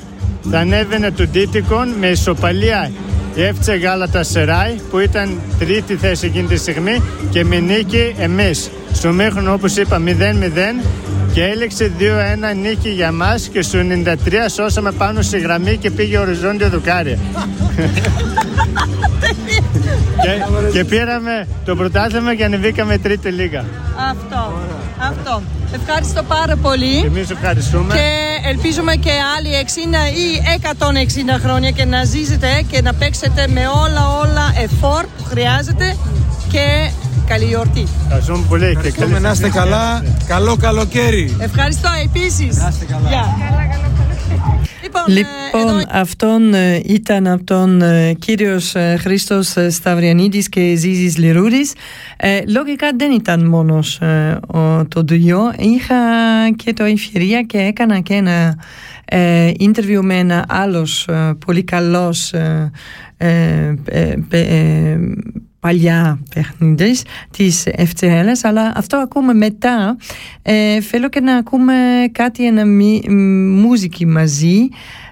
θα ανέβαινε τον Τίτικον με ισοπαλία η Εύτσε Γάλατα Σεράι που ήταν τρίτη θέση εκείνη τη στιγμή και με νίκη εμείς. Στο μήχρονο όπως είπα 0-0 και έλεξε 2-1 νίκη για μας και στο 93 σώσαμε πάνω στη γραμμή και πήγε οριζόντιο δουκάρι. και, και πήραμε το πρωτάθλημα και ανεβήκαμε τρίτη λίγα. Αυτό. Αυτό. Ευχαριστώ πάρα πολύ. Και εμείς ευχαριστούμε. Και ελπίζουμε και άλλοι 60 ή 160 χρόνια και να ζήσετε και να παίξετε με όλα όλα εφόρ που χρειάζεται και καλή γιορτή. Ευχαριστούμε πολύ και καλή Ευχαριστούμε να είστε καλά. Καλό καλοκαίρι. Ευχαριστώ επίσης. Να είστε καλά. Λοιπόν, ε, Λοιπόν, εδώ αυτόν ε, ήταν από τον ε, κύριος ε, Χρήστος ε, Σταυριανίδης και Ζίζης Λιρούρης. Ε, λογικά δεν ήταν μόνος ε, ο, το δύο. Είχα και το ευκαιρία και έκανα και ένα ε, interview με ένα άλλος ε, πολύ καλός ε, ε, ε, παι- ε, παλιά παιχνίδες της FCL, αλλά αυτό ακούμε μετά. Ε, θέλω και να ακούμε κάτι, ένα μι- μ, μουσική μαζί,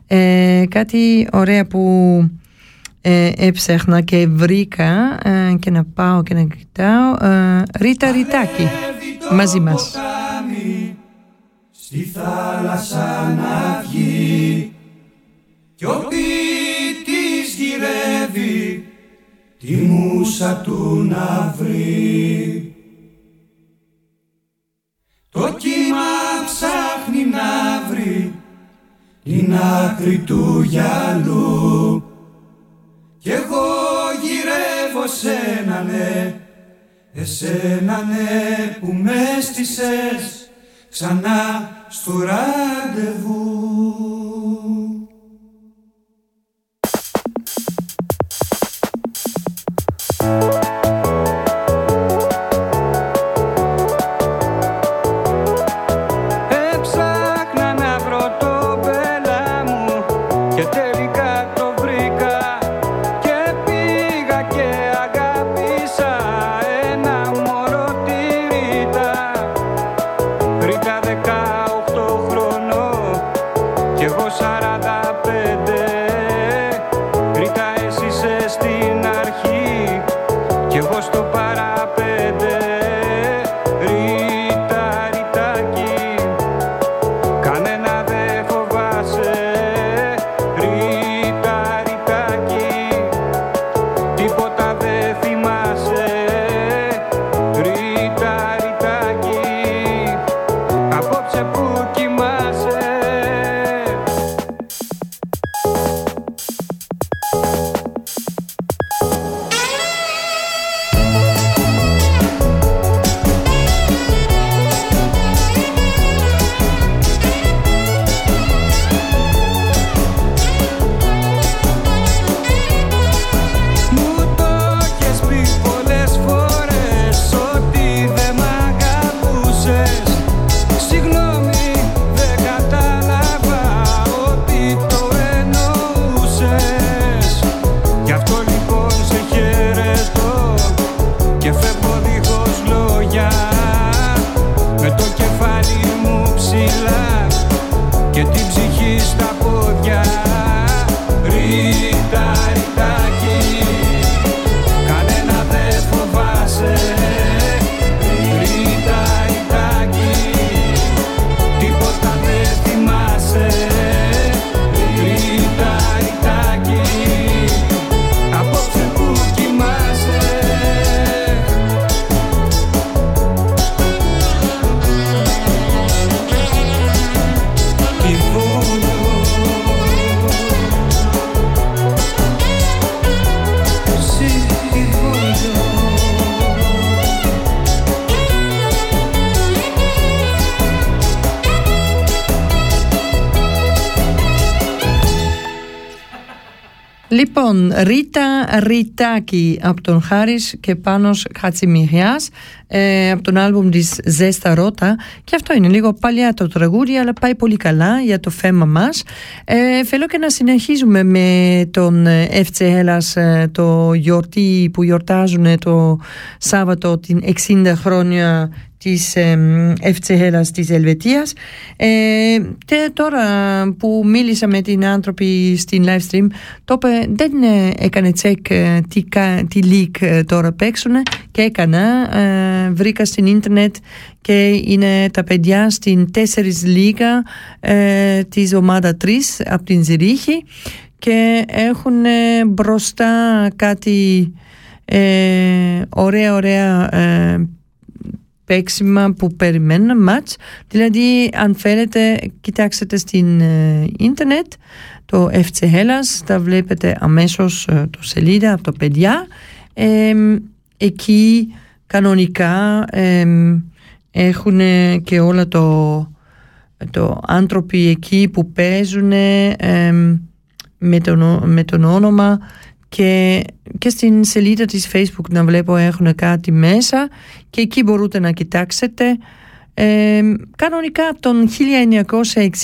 ε, κάτι ωραία που ε, έψαχνα και βρήκα ε, και να πάω και να κοιτάω. Ε, Ρίτα Ριτάκη, μαζί μας. Στη θάλασσα να βγει Κι ο ποιητής γυρεύει Τη μουσα του να βρει Το κύμα ψάχνει να βρει Την άκρη του γυαλού Κι εγώ γυρεύω σένα ναι Εσένα ναι που μες στήσες ξανά στο ραντεβού. Ρίτα Ριτάκη από τον Χάρης και Πάνος Χατσιμιριάς ε, από τον άλμπουμ της Ζέστα Ρώτα και αυτό είναι λίγο παλιά το τραγούδι αλλά πάει πολύ καλά για το θέμα μας. Ε, θέλω και να συνεχίζουμε με τον FC Hellas ε, το γιορτή που γιορτάζουν το Σάββατο την 60 χρόνια της Ευθσεχέλας της Ελβετίας. Ε, και τώρα που μίλησα με την άνθρωποι στην live stream το είπε δεν ε, έκανε τσεκ ε, τι, τι leak τώρα παίξουν και έκανα. Βρήκα στην ίντερνετ και είναι τα παιδιά στην 4 λίγα της ομάδα 3 από την Ζηρίχη και έχουν μπροστά κάτι ωραία ωραία παίξιμα που περιμένουν μάτς. Δηλαδή αν θέλετε κοιτάξτε στην ε, ίντερνετ το FC Hellas τα βλέπετε αμέσως ε, το σελίδα από το παιδιά. Εκεί κανονικά έχουν και όλα το, το άνθρωποι εκεί που παίζουν με, τον, με τον όνομα και, και στην σελίδα της facebook να βλέπω έχουν κάτι μέσα και εκεί μπορείτε να κοιτάξετε ε, κανονικά από τον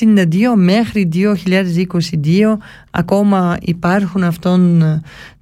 1962 μέχρι 2022 ακόμα υπάρχουν αυτόν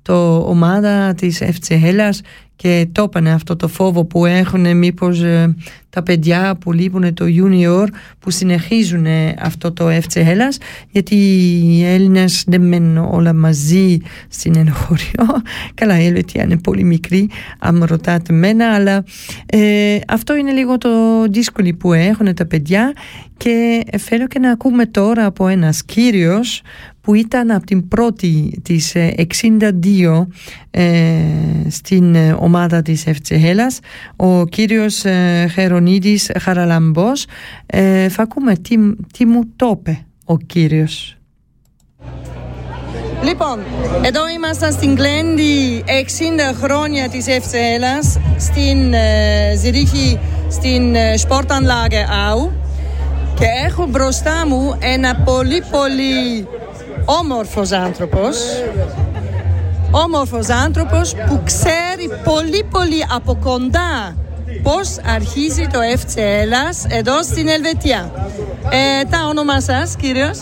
το ομάδα της FC Hellas και το είπανε αυτό το φόβο που έχουν μήπως ε, τα παιδιά που λείπουν το junior που συνεχίζουν αυτό το FC Hellas γιατί οι Έλληνες δεν μένουν όλα μαζί στην ενοχωριό καλά η Ελβετία είναι πολύ μικρή αν ρωτάτε μένα αλλά ε, αυτό είναι λίγο το δύσκολο που έχουν τα παιδιά. Και θέλω και να ακούμε τώρα από ένας κύριος που ήταν από την πρώτη της 62 ε, ε, στην ομάδα της Ευθσεχέλας ο κύριος ε, Χερονίδης Χαραλαμπός. Ε, θα ακούμε τι, τι μου το είπε ο κύριος. Λοιπόν, εδώ ήμασταν στην Γκλέντι 60 χρόνια της Ευθσέλας στην ε, Ζηρίχη στην ε, Sportanlage Au. Και έχω μπροστά μου ένα πολύ πολύ όμορφος άνθρωπος. Όμορφος άνθρωπος που ξέρει πολύ πολύ από κοντά πώς αρχίζει το FC Ελλάς εδώ στην Ελβετία. Ε, τα όνομά σας, κύριος;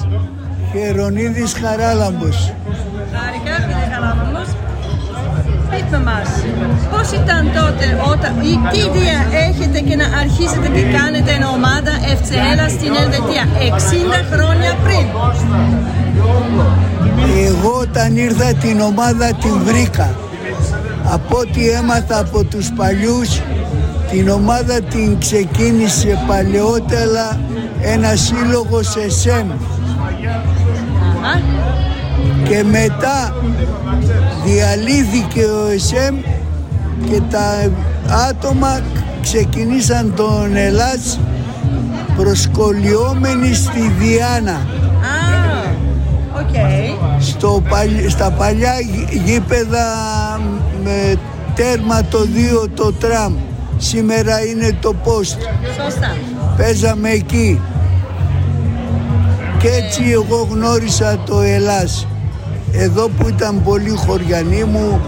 Χερονίδης Χαράλαμπος. Χάρηκα, κύριε Χαράλαμπος. Πείτε μας, πώς ήταν τότε, όταν, τι ιδέα έχετε και να αρχίσετε και κάνετε ένα ομάδα FC Ελλάς στην Ελβετία 60 χρόνια πριν; Εγώ όταν ήρθα την ομάδα την βρήκα. Από ό,τι έμαθα από τους παλιούς, την ομάδα την ξεκίνησε παλαιότερα ένας σύλλογος σε ΣΕΜ. Και μετά διαλύθηκε ο ΕΣΕΜ και τα άτομα ξεκινήσαν τον Ελλάς προσκολιόμενοι στη Διάνα. Στο, στα παλιά γήπεδα με τέρμα το 2 το τραμ. Σήμερα είναι το post. Σωστά. Παίζαμε εκεί. Και έτσι εγώ γνώρισα το Ελλάς. Εδώ που ήταν πολύ χωριανοί μου,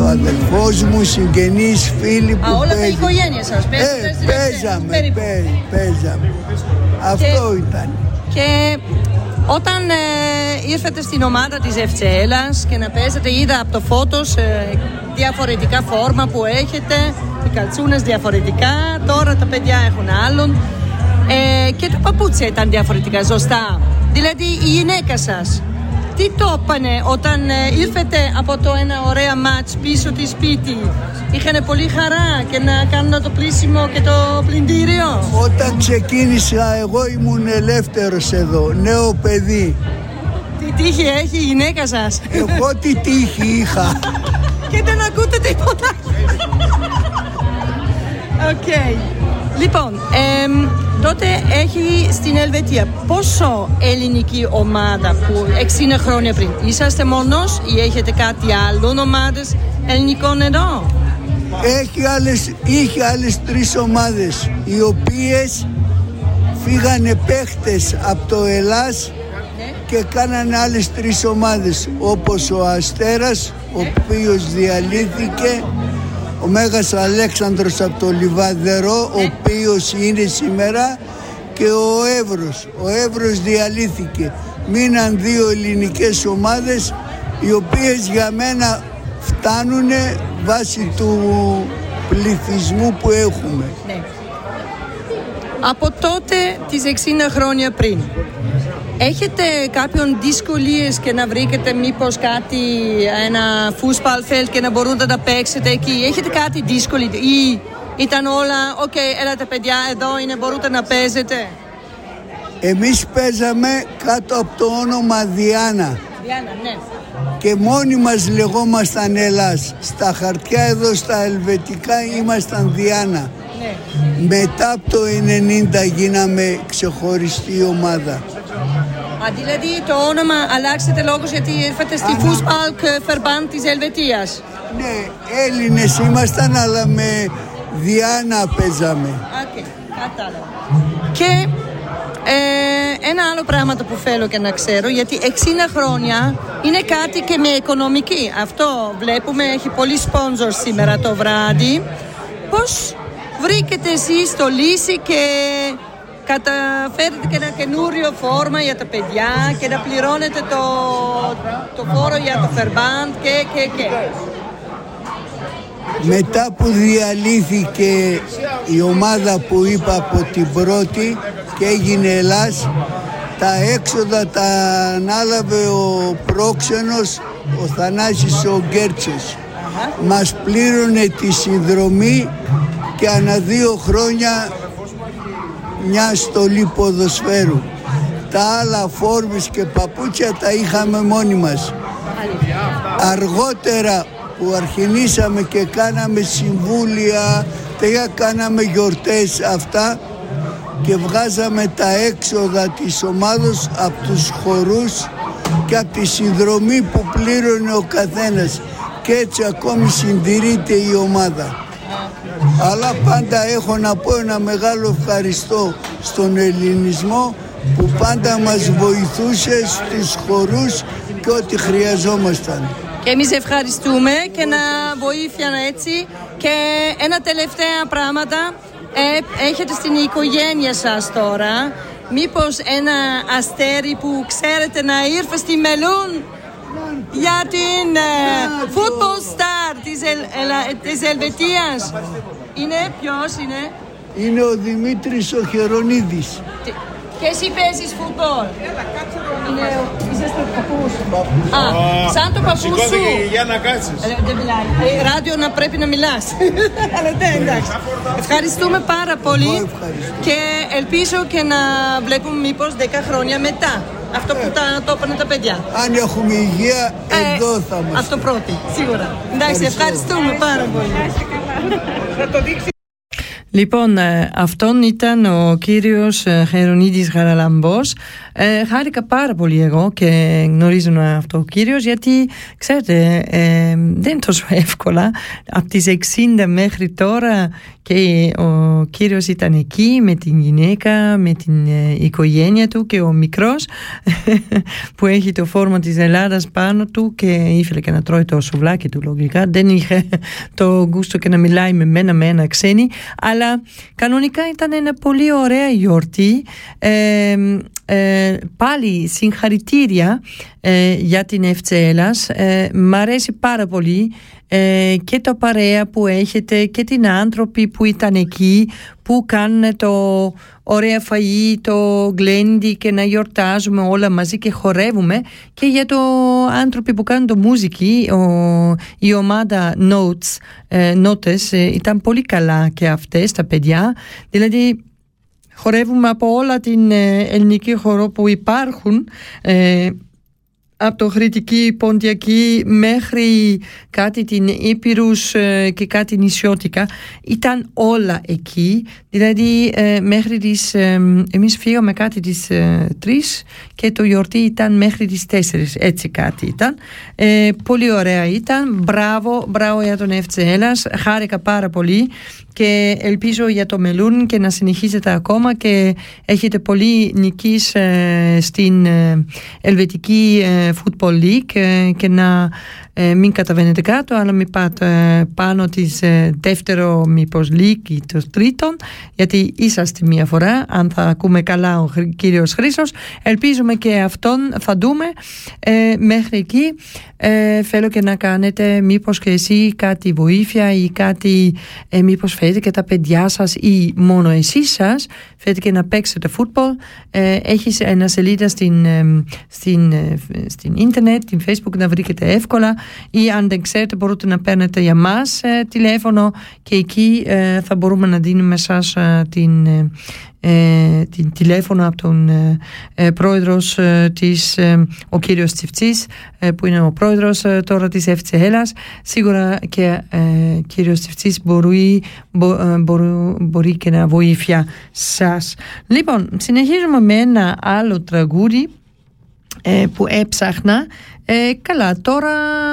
ο αδελφός μου, συγγενείς, φίλοι που Α, όλα τα οικογένεια σας, ε, παίζαμε, παίζαμε. Αυτό ήταν. Και όταν ε, ήρθατε στην ομάδα της Ευθσέλας και να παίζετε, είδα από το φώτος ε, διαφορετικά φόρμα που έχετε, οι καλτσούνες διαφορετικά, τώρα τα παιδιά έχουν άλλον ε, και τα παπούτσια ήταν διαφορετικά, ζωστά. Δηλαδή η γυναίκα σας, τι το έπανε όταν ε, ήρθετε από το ένα ωραία μάτς πίσω της σπίτι; Είχαν πολύ χαρά και να κάνουν το πλήσιμο και το πλυντήριο; Όταν ξεκίνησα εγώ ήμουν ελεύθερος εδώ, νέο παιδί. Τι τύχη έχει η γυναίκα σας; Εγώ τι τύχη είχα. και δεν ακούτε τίποτα. Οκ. Λοιπόν, τότε έχει στην Ελβετία πόσο ελληνική ομάδα που 60 χρόνια πριν. Είσαστε μόνος ή έχετε κάτι άλλο ομάδες ελληνικών εδώ; Έχει άλλες, είχε άλλες τρεις ομάδες οι οποίες φύγανε παίχτες από το Ελλάς και κάνανε άλλες τρεις ομάδες όπως ο Αστέρας ο οποίος διαλύθηκε ο Μέγας Αλέξανδρος από το Λιβαδερό ο οποίος είναι σήμερα και ο Εύρος ο Εύρος διαλύθηκε μείναν δύο ελληνικές ομάδες οι οποίες για μένα φτάνουν βάσει του πληθυσμού που έχουμε. Ναι. Από τότε τις 60 χρόνια πριν Έχετε κάποιον δυσκολίες και να βρήκετε μήπως κάτι, ένα Fußballfeld και να μπορείτε να παίξετε εκεί; Έχετε κάτι δύσκολο ή ήταν όλα, OK, okay, έλατε παιδιά, εδώ είναι, μπορείτε να παίζετε. Εμείς παίζαμε κάτω από το όνομα Διάνα. Διάνα, ναι. Και μόνοι μας λεγόμασταν Ελλάς. Στα χαρτιά εδώ στα ελβετικά ήμασταν Διάνα. Ναι. Μετά από το 90 γίναμε ξεχωριστή ομάδα. Α, δηλαδή το όνομα αλλάξετε λόγος γιατί ήρθατε στη Φούσπαλκ Φερμπάν της Ελβετίας. Ναι, Έλληνες ήμασταν αλλά με Διάνα παίζαμε. Okay, κατάλαβα. Και ε, ένα άλλο πράγμα που θέλω και να ξέρω, γιατί 60 χρόνια είναι κάτι και με οικονομική. Αυτό βλέπουμε, έχει πολύ σπόνζορ σήμερα το βράδυ. Πώς βρήκετε εσείς το λύση και καταφέρετε και ένα καινούριο φόρμα για τα παιδιά και να πληρώνετε το, το φόρο για το φερμπάντ και, και, και. Μετά που διαλύθηκε η ομάδα που είπα από την πρώτη και έγινε Ελλάς, τα έξοδα τα ανάλαβε ο πρόξενος, ο Θανάσης ο Γκέρτσος. Μας πλήρωνε τη συνδρομή και ανά δύο χρόνια μια στολή ποδοσφαίρου. Τα άλλα φόρμες και παπούτσια τα είχαμε μόνοι μας. Αργότερα που αρχινήσαμε και κάναμε συμβούλια, τα κάναμε γιορτές αυτά και βγάζαμε τα έξοδα της ομάδος από τους χορούς και από τη συνδρομή που πλήρωνε ο καθένας και έτσι ακόμη συντηρείται η ομάδα. Αλλά πάντα έχω να πω ένα μεγάλο ευχαριστώ στον ελληνισμό που πάντα μας βοηθούσε στους χορούς και ό,τι χρειαζόμασταν. Και εμείς ευχαριστούμε και να βοήθησαν έτσι. Και ένα τελευταία πράγματα, ε, έχετε στην οικογένεια σας τώρα, μήπως ένα αστέρι που ξέρετε να ήρθε στη Μελούν; Για την ε, football star της, Ελ, Ελα- της Ελβετίας. Είναι, ποιος είναι; Είναι ο Δημήτρης ο Χερονίδης. Τι- Και εσύ παίζεις φουτμπολ. Είναι, είσαστε παππούς. Α, σαν το παππού σου. για να κάτσεις. Ε, Δεν μιλάει. Ε, Ράδιο να πρέπει να μιλάς. Αλλά δεν εντάξει. Ευχαριστούμε πάρα πολύ ευχαριστώ. και ελπίζω και να βλέπουμε μήπως 10 χρόνια μετά. Αυτό που τα, το έπαιρνε τα παιδιά. Αν έχουμε υγεία, Ε, εδώ θα μας. Αυτό πρώτη, σίγουρα. Εντάξει, ευχαριστούμε πάρα πολύ. Λοιπόν, ε, αυτόν ήταν ο κύριος ε, Χερονίδης Γαραλαμπός. Ε, χάρηκα πάρα πολύ εγώ και γνωρίζω αυτό ο κύριος γιατί, ξέρετε, ε, δεν είναι τόσο εύκολα. Από τις 60 μέχρι τώρα και ο κύριος ήταν εκεί με την γυναίκα, με την ε, οικογένεια του και ο μικρός που έχει το φόρμα της Ελλάδας πάνω του και ήθελε και να τρώει το σουβλάκι του λογικά. Δεν είχε το γούστο και να μιλάει με μένα με ένα ξένη αλλά κανονικά ήταν ένα πολύ ωραία γιορτή ε, ε, πάλι συγχαρητήρια ε, για την Ευθέλας ε, μ' αρέσει πάρα πολύ ε, και το παρέα που έχετε και την άνθρωποι που ήταν εκεί που κάνουν το ωραία φαΐ, το γκλέντι και να γιορτάζουμε όλα μαζί και χορεύουμε. Και για το άνθρωποι που κάνουν το μουσική ο, η ομάδα Notes, ε, Notes ε, ήταν πολύ καλά και αυτές τα παιδιά. Δηλαδή χορεύουμε από όλα την ε, ελληνική χορό που υπάρχουν ε, από το Χρητική Ποντιακή μέχρι κάτι την Ήπειρους ε, και κάτι νησιώτικα ήταν όλα εκεί. Δηλαδή ε, μέχρι τις ε, εμείς φύγαμε κάτι τις ε, τρεις και το γιορτή ήταν μέχρι τις τέσσερις. Έτσι κάτι ήταν. Ε, πολύ ωραία ήταν. Μπράβο, μπράβο για τον FC Ελλάς χάρηκα πάρα πολύ και ελπίζω για το μελούν και να συνεχίσετε ακόμα και έχετε πολύ νικείς στην Ελβετική Football League και να μην καταβαίνετε κάτω αλλά μην πάτε πάνω της δεύτερο μήπως league ή το τρίτον γιατί είσαστε μία φορά αν θα ακούμε καλά ο κύριος Χρήστος ελπίζουμε και αυτόν θα δούμε. Μέχρι εκεί θέλω και να κάνετε μήπως και εσύ κάτι βοήθεια ή κάτι μήπως φέρετε και τα παιδιά σας ή μόνο εσείς σας. Θέλετε και να παίξετε φούτμπολ ε, έχεις ένα σελίδα στην, ε, στην, ε, στην ίντερνετ, την facebook να βρήκετε εύκολα ή αν δεν ξέρετε μπορείτε να παίρνετε για μας ε, τηλέφωνο και εκεί ε, θα μπορούμε να δίνουμε σας την ε, την τηλέφωνο από τον ε, ε πρόεδρος ε, της, ο κύριος Τσιφτσής που είναι ο πρόεδρος τώρα της FC Hellas σίγουρα και ε, κύριος Τσιφτσής μπορεί, μπορεί και να βοήθεια σας. Λοιπόν συνεχίζουμε με ένα άλλο τραγούδι που έψαχνα ε, καλά, τώρα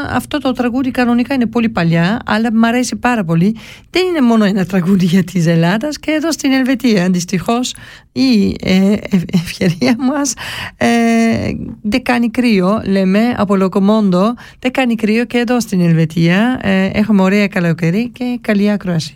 αυτό το τραγούδι κανονικά είναι πολύ παλιά, αλλά μου αρέσει πάρα πολύ. Δεν είναι μόνο ένα τραγούδι για της Ελλάδας και εδώ στην Ελβετία. Δυστυχώ η ε, ευκαιρία μας ε, δεν κάνει κρύο, λέμε από Λοκομόντο. Δεν κάνει κρύο και εδώ στην Ελβετία. Ε, έχουμε ωραία καλοκαιρί και καλή ακρόαση.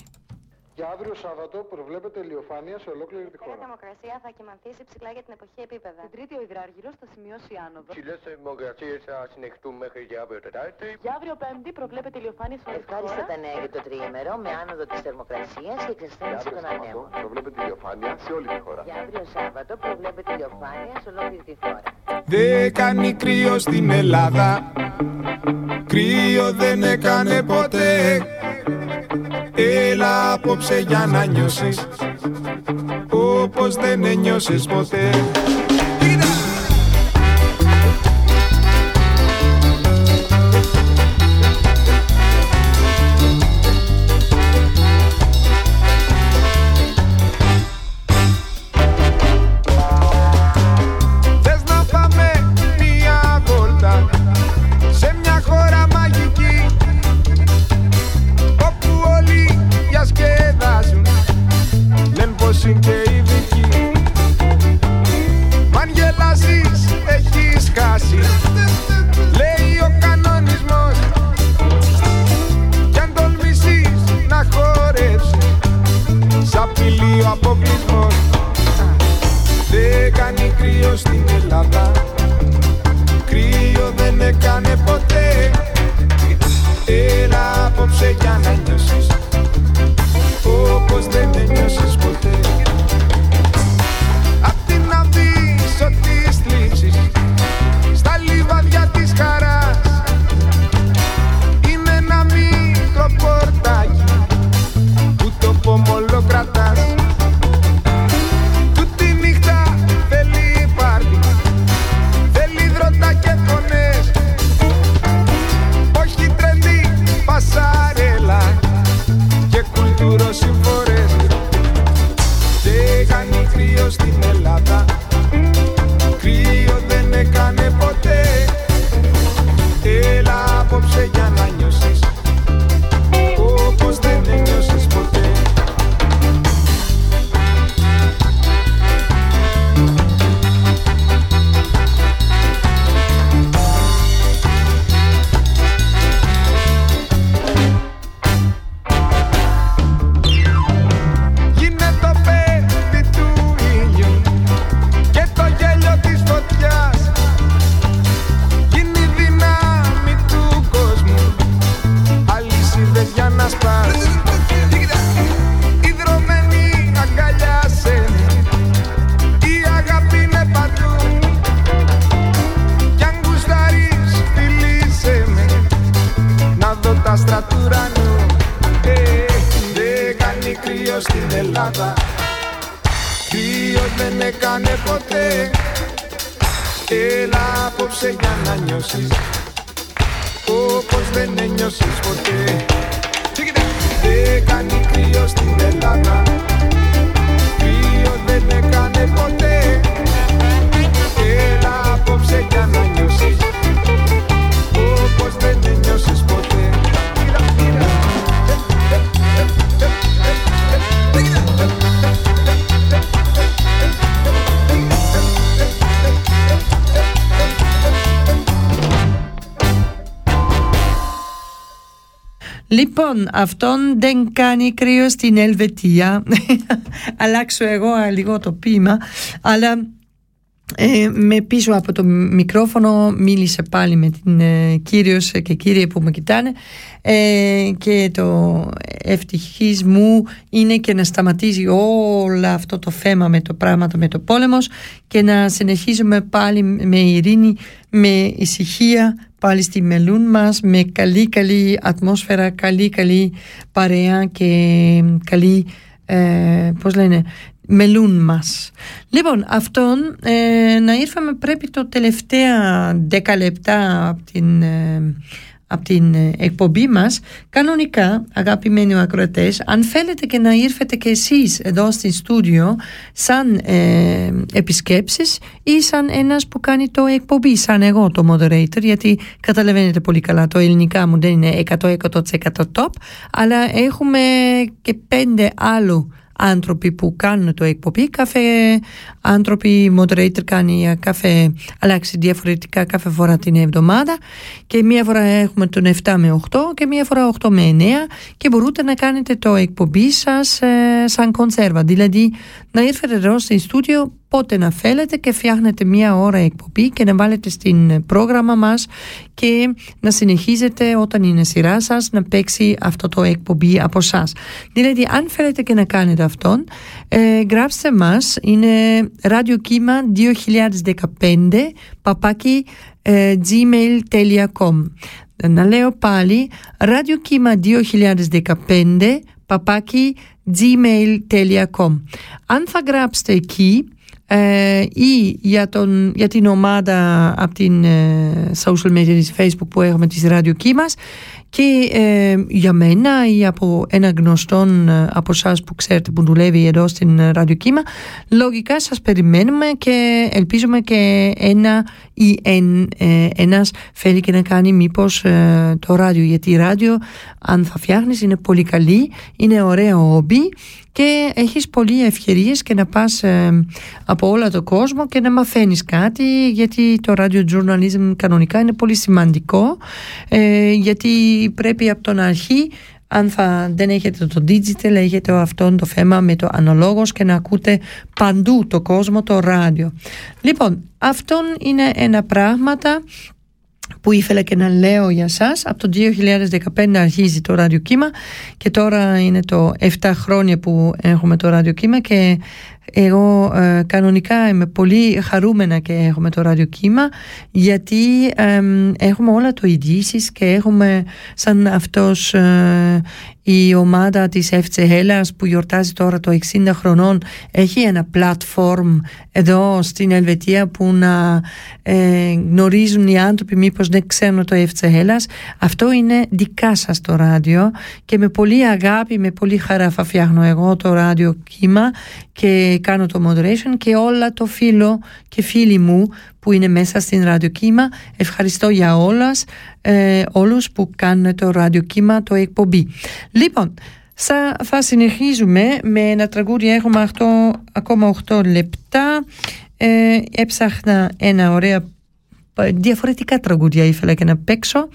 Για αύριο Σάββατο προβλέπεται ηλιοφάνεια σε ολόκληρη τη χώρα. Η θερμοκρασία θα κυματίσει ψηλά για την εποχή επίπεδα. Την Τρίτη ο υδράργυρος θα σημειώσει άνοδο. Ψηλές θερμοκρασίες θα συνεχθούν μέχρι και αύριο Τετάρτη. Για αύριο Πέμπτη προβλέπεται ηλιοφάνεια σε όλη τη χώρα. Ευχάριστα τα νέα για το τριήμερο με άνοδο της θερμοκρασίας και εξασθένηση των ανέμων. Προβλέπεται ηλιοφάνεια σε όλη τη χώρα. Για αύριο Σάββατο προβλέπεται ηλιοφάνεια σε ολόκληρη τη χώρα. Δεν κάνει κρύο στην Ελλάδα. Κρύο δεν έκανε ποτέ. Έλα απόψε για να νιώσεις. Όπως δεν ένιωσες ποτέ Λοιπόν, αυτόν δεν κάνει κρύο στην Ελβετία. Αλλάξω εγώ λίγο το ποίημα, αλλά ε, με πίσω από το μικρόφωνο μίλησε πάλι με την ε, κύριος και κύριε που με κοιτάνε ε, και το ευτυχής μου είναι και να σταματήσει όλο αυτό το θέμα με το πράγμα με το πόλεμος και να συνεχίζουμε πάλι με ειρήνη, με ησυχία πάλι στη μελούν μας με καλή καλή ατμόσφαιρα, καλή καλή παρέα και καλή ε, πώς λένε μελούν μας. Λοιπόν, αυτόν ε, να ήρθαμε πρέπει το τελευταία δέκα λεπτά από την, ε, από την ε, εκπομπή μας κανονικά αγαπημένοι ακροατές αν θέλετε και να ήρθετε και εσείς εδώ στην στούντιο σαν ε, επισκέψεις ή σαν ένας που κάνει το εκπομπή σαν εγώ το moderator γιατί καταλαβαίνετε πολύ καλά το ελληνικά μου δεν είναι 100% top αλλά έχουμε και πέντε άλλου άνθρωποι που κάνουν το εκπομπή. Κάθε άνθρωποι, moderator κάνει κάθε, αλλάξει διαφορετικά κάθε φορά την εβδομάδα και μία φορά έχουμε τον 7 με 8 και μία φορά 8 με 9 και μπορείτε να κάνετε το εκπομπή σας ε, σαν κονσέρβα. Δηλαδή να ήρθετε εδώ στην στούντιο πότε να θέλετε και φτιάχνετε μία ώρα εκπομπή και να βάλετε στην πρόγραμμα μας και να συνεχίζετε όταν είναι σειρά σας να παίξει αυτό το εκπομπή από εσά. Δηλαδή αν θέλετε και να κάνετε αυτόν ε, γράψτε μας. Είναι ραδιοκύμα 2015 παπάκι ε, gmail.com να λέω πάλι ραδιοκύμα 2015 παπάκι gmail.com Αν θα γράψετε εκεί ε, ή για, τον, για την ομάδα από την ε, social media της facebook που έχουμε της ραδιοκύμας και ε, για μένα ή από ένα γνωστό ε, από εσάς που ξέρετε που δουλεύει εδώ στην ραδιοκύμα λογικά σας περιμένουμε και ελπίζουμε και ένα ή εν, ε, ένας θέλει και να κάνει μήπως ε, το ράδιο. Γιατί η ράδιο αν θα φτιάχνεις είναι πολύ καλή είναι ωραίο όμπι και έχεις πολλοί ευκαιρίες και να πας ε, από όλα το κόσμο και να μαθαίνεις κάτι γιατί το radio journalism κανονικά είναι πολύ σημαντικό ε, γιατί πρέπει από τον αρχή αν θα, δεν έχετε το digital έχετε αυτό το θέμα με το αναλόγος και να ακούτε παντού το κόσμο το ράδιο. Λοιπόν αυτό είναι ένα πράγματα που ήθελα και να λέω για σας. Από το 2015 αρχίζει το ραδιοκύμα και τώρα είναι το 7 χρόνια που έχουμε το ραδιοκύμα και εγώ ε, κανονικά είμαι πολύ χαρούμενα και έχουμε το ραδιοκύμα γιατί έχουμε όλα το ειδήσεις και έχουμε σαν αυτός ε, η ομάδα της FC Hellas που γιορτάζει τώρα το 60 χρονών έχει ένα platform εδώ στην Ελβετία που να ε, γνωρίζουν οι άνθρωποι μήπως δεν ξέρουν το FC Hellas. Αυτό είναι δικά σας το ράδιο και με πολύ αγάπη, με πολύ χαρά θα φτιάχνω εγώ το ράδιο κύμα και κάνω το moderation και όλα το φίλο και φίλοι μου που είναι μέσα στην ραδιοκύμα. Ευχαριστώ για όλας, ε, όλους που κάνουν το ραδιοκύμα, το εκπομπή. Λοιπόν, θα, θα συνεχίζουμε με ένα τραγούδι, έχουμε 8, ακόμα 8 λεπτά. Ε, έψαχνα ένα ωραία διαφορετικά τραγούδια ήθελα και να παίξω.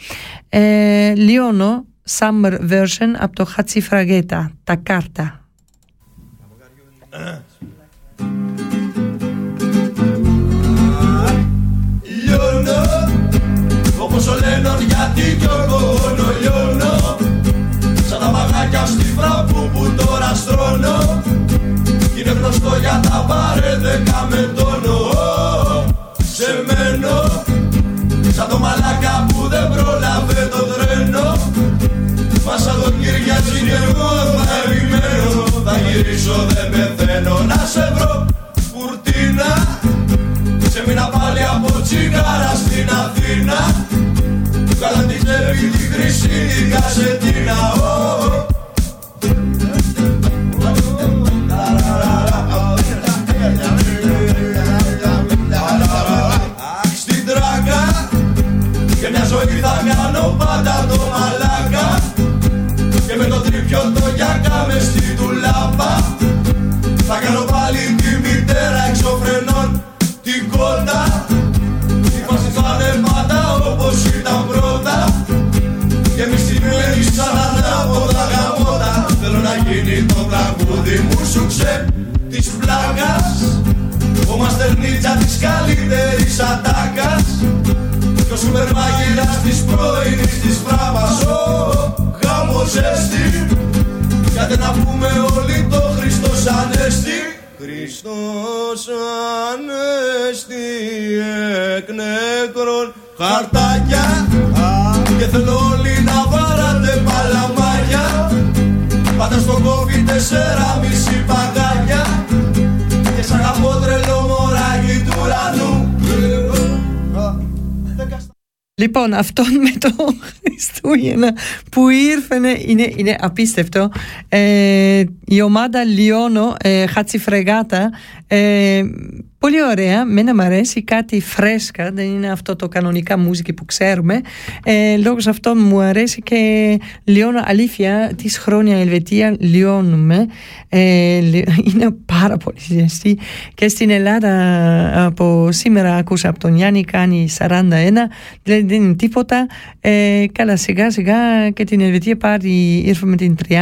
Ε, Λιώνω Summer Version από το Χατσιφραγέτα, τα κάρτα. Είναι γνωστό για τα παρέδεκα με τόνο Σε μένω Σαν το μαλάκα που δεν πρόλαβε το τρένο. Μα σαν τον Κυριαζή και εγώ θα επιμένω Θα γυρίσω δεν πεθαίνω. Να σε βρω Φουρτίνα Σε μήνα πάλι από τσιγάρα στην Αθήνα. Καλά την τσέπη τη χρυσή την κασετίνα. Στην πάντα το μαλάκα. Και με το τρίπιο το γιακά μες στη δουλάπα θα κάνω πάλι τη μητέρα εξωφρενών την κότα οι φάσεις πάνε πάντα όπως ήταν πρώτα. Και εμείς την μέρη σαν ανάποδα γαμώτα. Θέλω να γίνει το τραγούδι μου σου ξέ της πλάκας ο Μαστερνίτσα της καλύτερης ατάκας. Κι ο σούπερ μαγειράς της πρωινής της φράπας Ο γάμος ζέστη. Κάτε να πούμε όλοι το Χριστός Ανέστη. Χριστός Ανέστη εκ νεκρών χαρτάκια. Και θέλω όλοι να βάρατε παλαμάρια Πάτε στο κόφι τέσσερα μισή Λοιπόν, αυτόν με το Χριστούγεννα που ήρθανε είναι, είναι απίστευτο. Ε, η ομάδα Λιώνο, ε, Χατσιφρεγάτα, ε, Πολύ ωραία, μένα μου αρέσει κάτι φρέσκα, δεν είναι αυτό το κανονικά μουσική που ξέρουμε. Ε, λόγω αυτό μου αρέσει και λιώνω αλήθεια, τις χρόνια Ελβετία λιώνουμε. Ε, είναι πάρα πολύ ζεστή και στην Ελλάδα από σήμερα ακούσα από τον Γιάννη κάνει 41, δηλαδή δεν είναι τίποτα. Ε, καλά σιγά σιγά και την Ελβετία πάρει ήρθαμε την 30,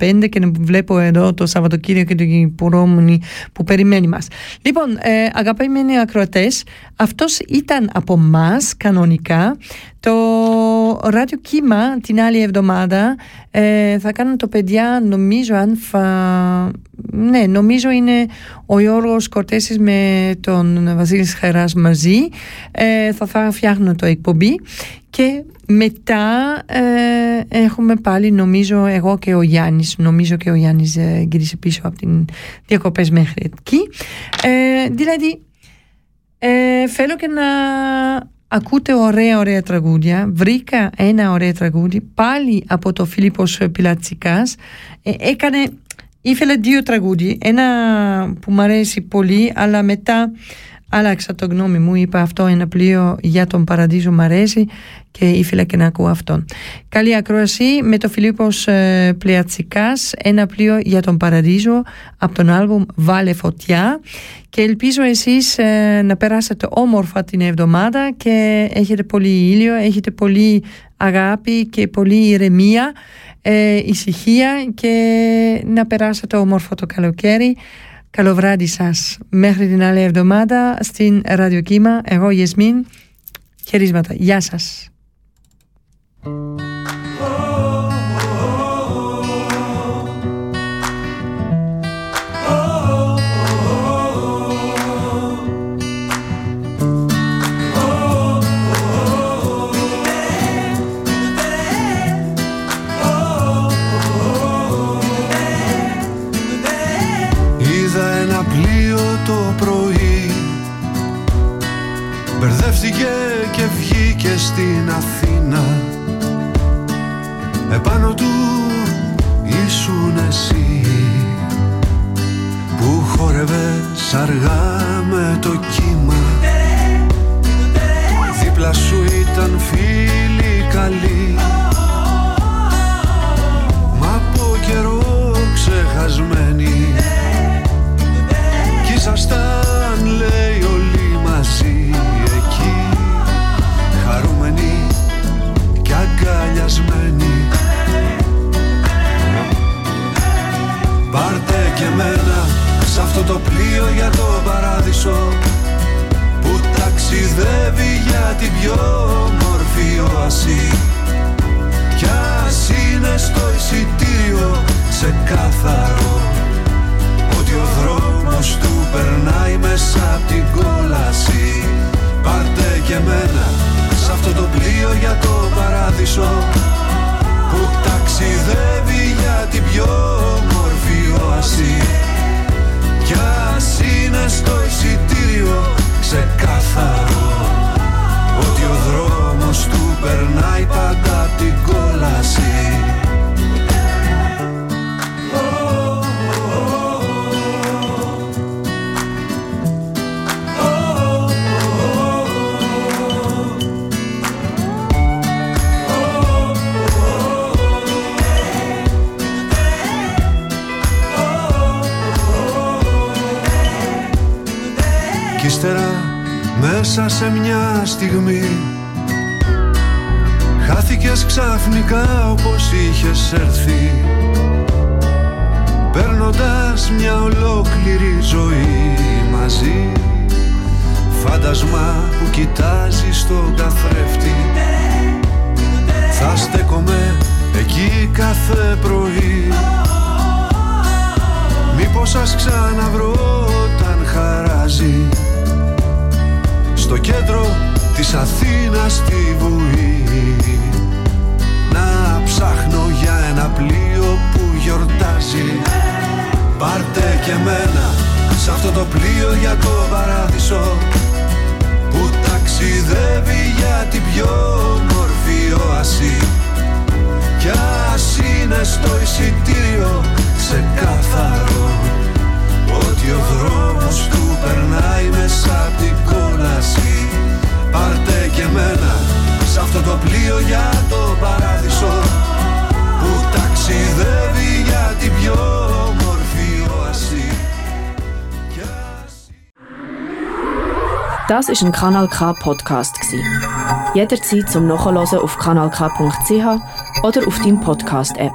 35 και βλέπω εδώ το Σαββατοκύριακο και το Πουρόμουνι που περιμένει μας. Λοιπόν, Λοιπόν, ε, αγαπημένοι ακροατές, αυτός ήταν από μας κανονικά. Το ράδιο κύμα την άλλη εβδομάδα ε, θα κάνουν το παιδιά, νομίζω αν θα... Ναι, νομίζω είναι ο Γιώργος Κορτέσης με τον Βασίλη Χαράς μαζί. Ε, θα, θα φτιάχνουν το εκπομπή και μετά ε, έχουμε πάλι νομίζω εγώ και ο Γιάννης νομίζω και ο Γιάννης ε, γύρισε πίσω από την διακοπές μέχρι εκεί ε, δηλαδή ε, θέλω και να ακούτε ωραία ωραία τραγούδια. Βρήκα ένα ωραίο τραγούδι πάλι από το Φίλιππος Πιλατσικάς. Ε, έκανε ήθελε δύο τραγούδια ένα που μου αρέσει πολύ αλλά μετά άλλαξα το γνώμη μου, είπα αυτό ένα πλοίο για τον Παραδείζο μ' αρέσει και ήθελα και να ακούω αυτόν. Καλή ακρόαση με το Φιλίππος ε, Πλεατσικάς, ένα πλοίο για τον Παραδείζο από τον άλμπουμ Βάλε Φωτιά και ελπίζω εσείς ε, να περάσετε όμορφα την εβδομάδα και έχετε πολύ ήλιο, έχετε πολύ αγάπη και πολύ ηρεμία, ε, ησυχία και να περάσετε όμορφο το καλοκαίρι. Καλό βράδυ σας. Μέχρι την άλλη εβδομάδα στην Ραδιοκύμα. Εγώ Γεσμίν. Χαιρίσματα. Γεια σας. Στην Αθήνα. Επάνω του ήσουν εσύ Που χόρευες αργά με το κύμα. Δίπλα σου ήταν φίλοι καλοί. Μα από καιρό ξεχασμένοι. Κι ήσασταν και μένα σε αυτό το πλοίο για το παράδεισο που ταξιδεύει για την πιο μορφή οασί κι ας είναι στο εισιτήριο ξεκάθαρο ότι ο δρόμος του περνάει μέσα από την κόλαση. Πάρτε και μένα σε αυτό το πλοίο για το παράδεισο που ταξιδεύει για την πιο μορφή οασί κι ας είναι στο εισιτήριο ξεκάθαρο ότι ο δρόμος του στιγμή. Χάθηκες ξαφνικά όπως είχες έρθει. Παίρνοντας μια ολόκληρη ζωή μαζί. Φάντασμα που κοιτάζει στον καθρέφτη. Θα στέκομαι εκεί κάθε πρωί. Μήπως σας ξαναβρω όταν χαράζει. Στο κέντρο της Αθήνας στη Βουή. Να ψάχνω για ένα πλοίο που γιορτάζει. Πάρτε και μένα σε αυτό το πλοίο για το παράδεισο Που ταξιδεύει για την πιο μορφή όαση. Κι ας είναι στο εισιτήριο ξεκάθαρο Ότι ο δρόμος του περνάει μέσα απ' την κόλαση Πάρτε και μένα σε αυτό το πλοίο για το παράδεισο Που ταξιδεύει για την πιο μορφή όαση Das ist ein Kanal K Podcast gsi. Jederzeit zum Nachhören auf kanalk.ch oder auf deinem Podcast App.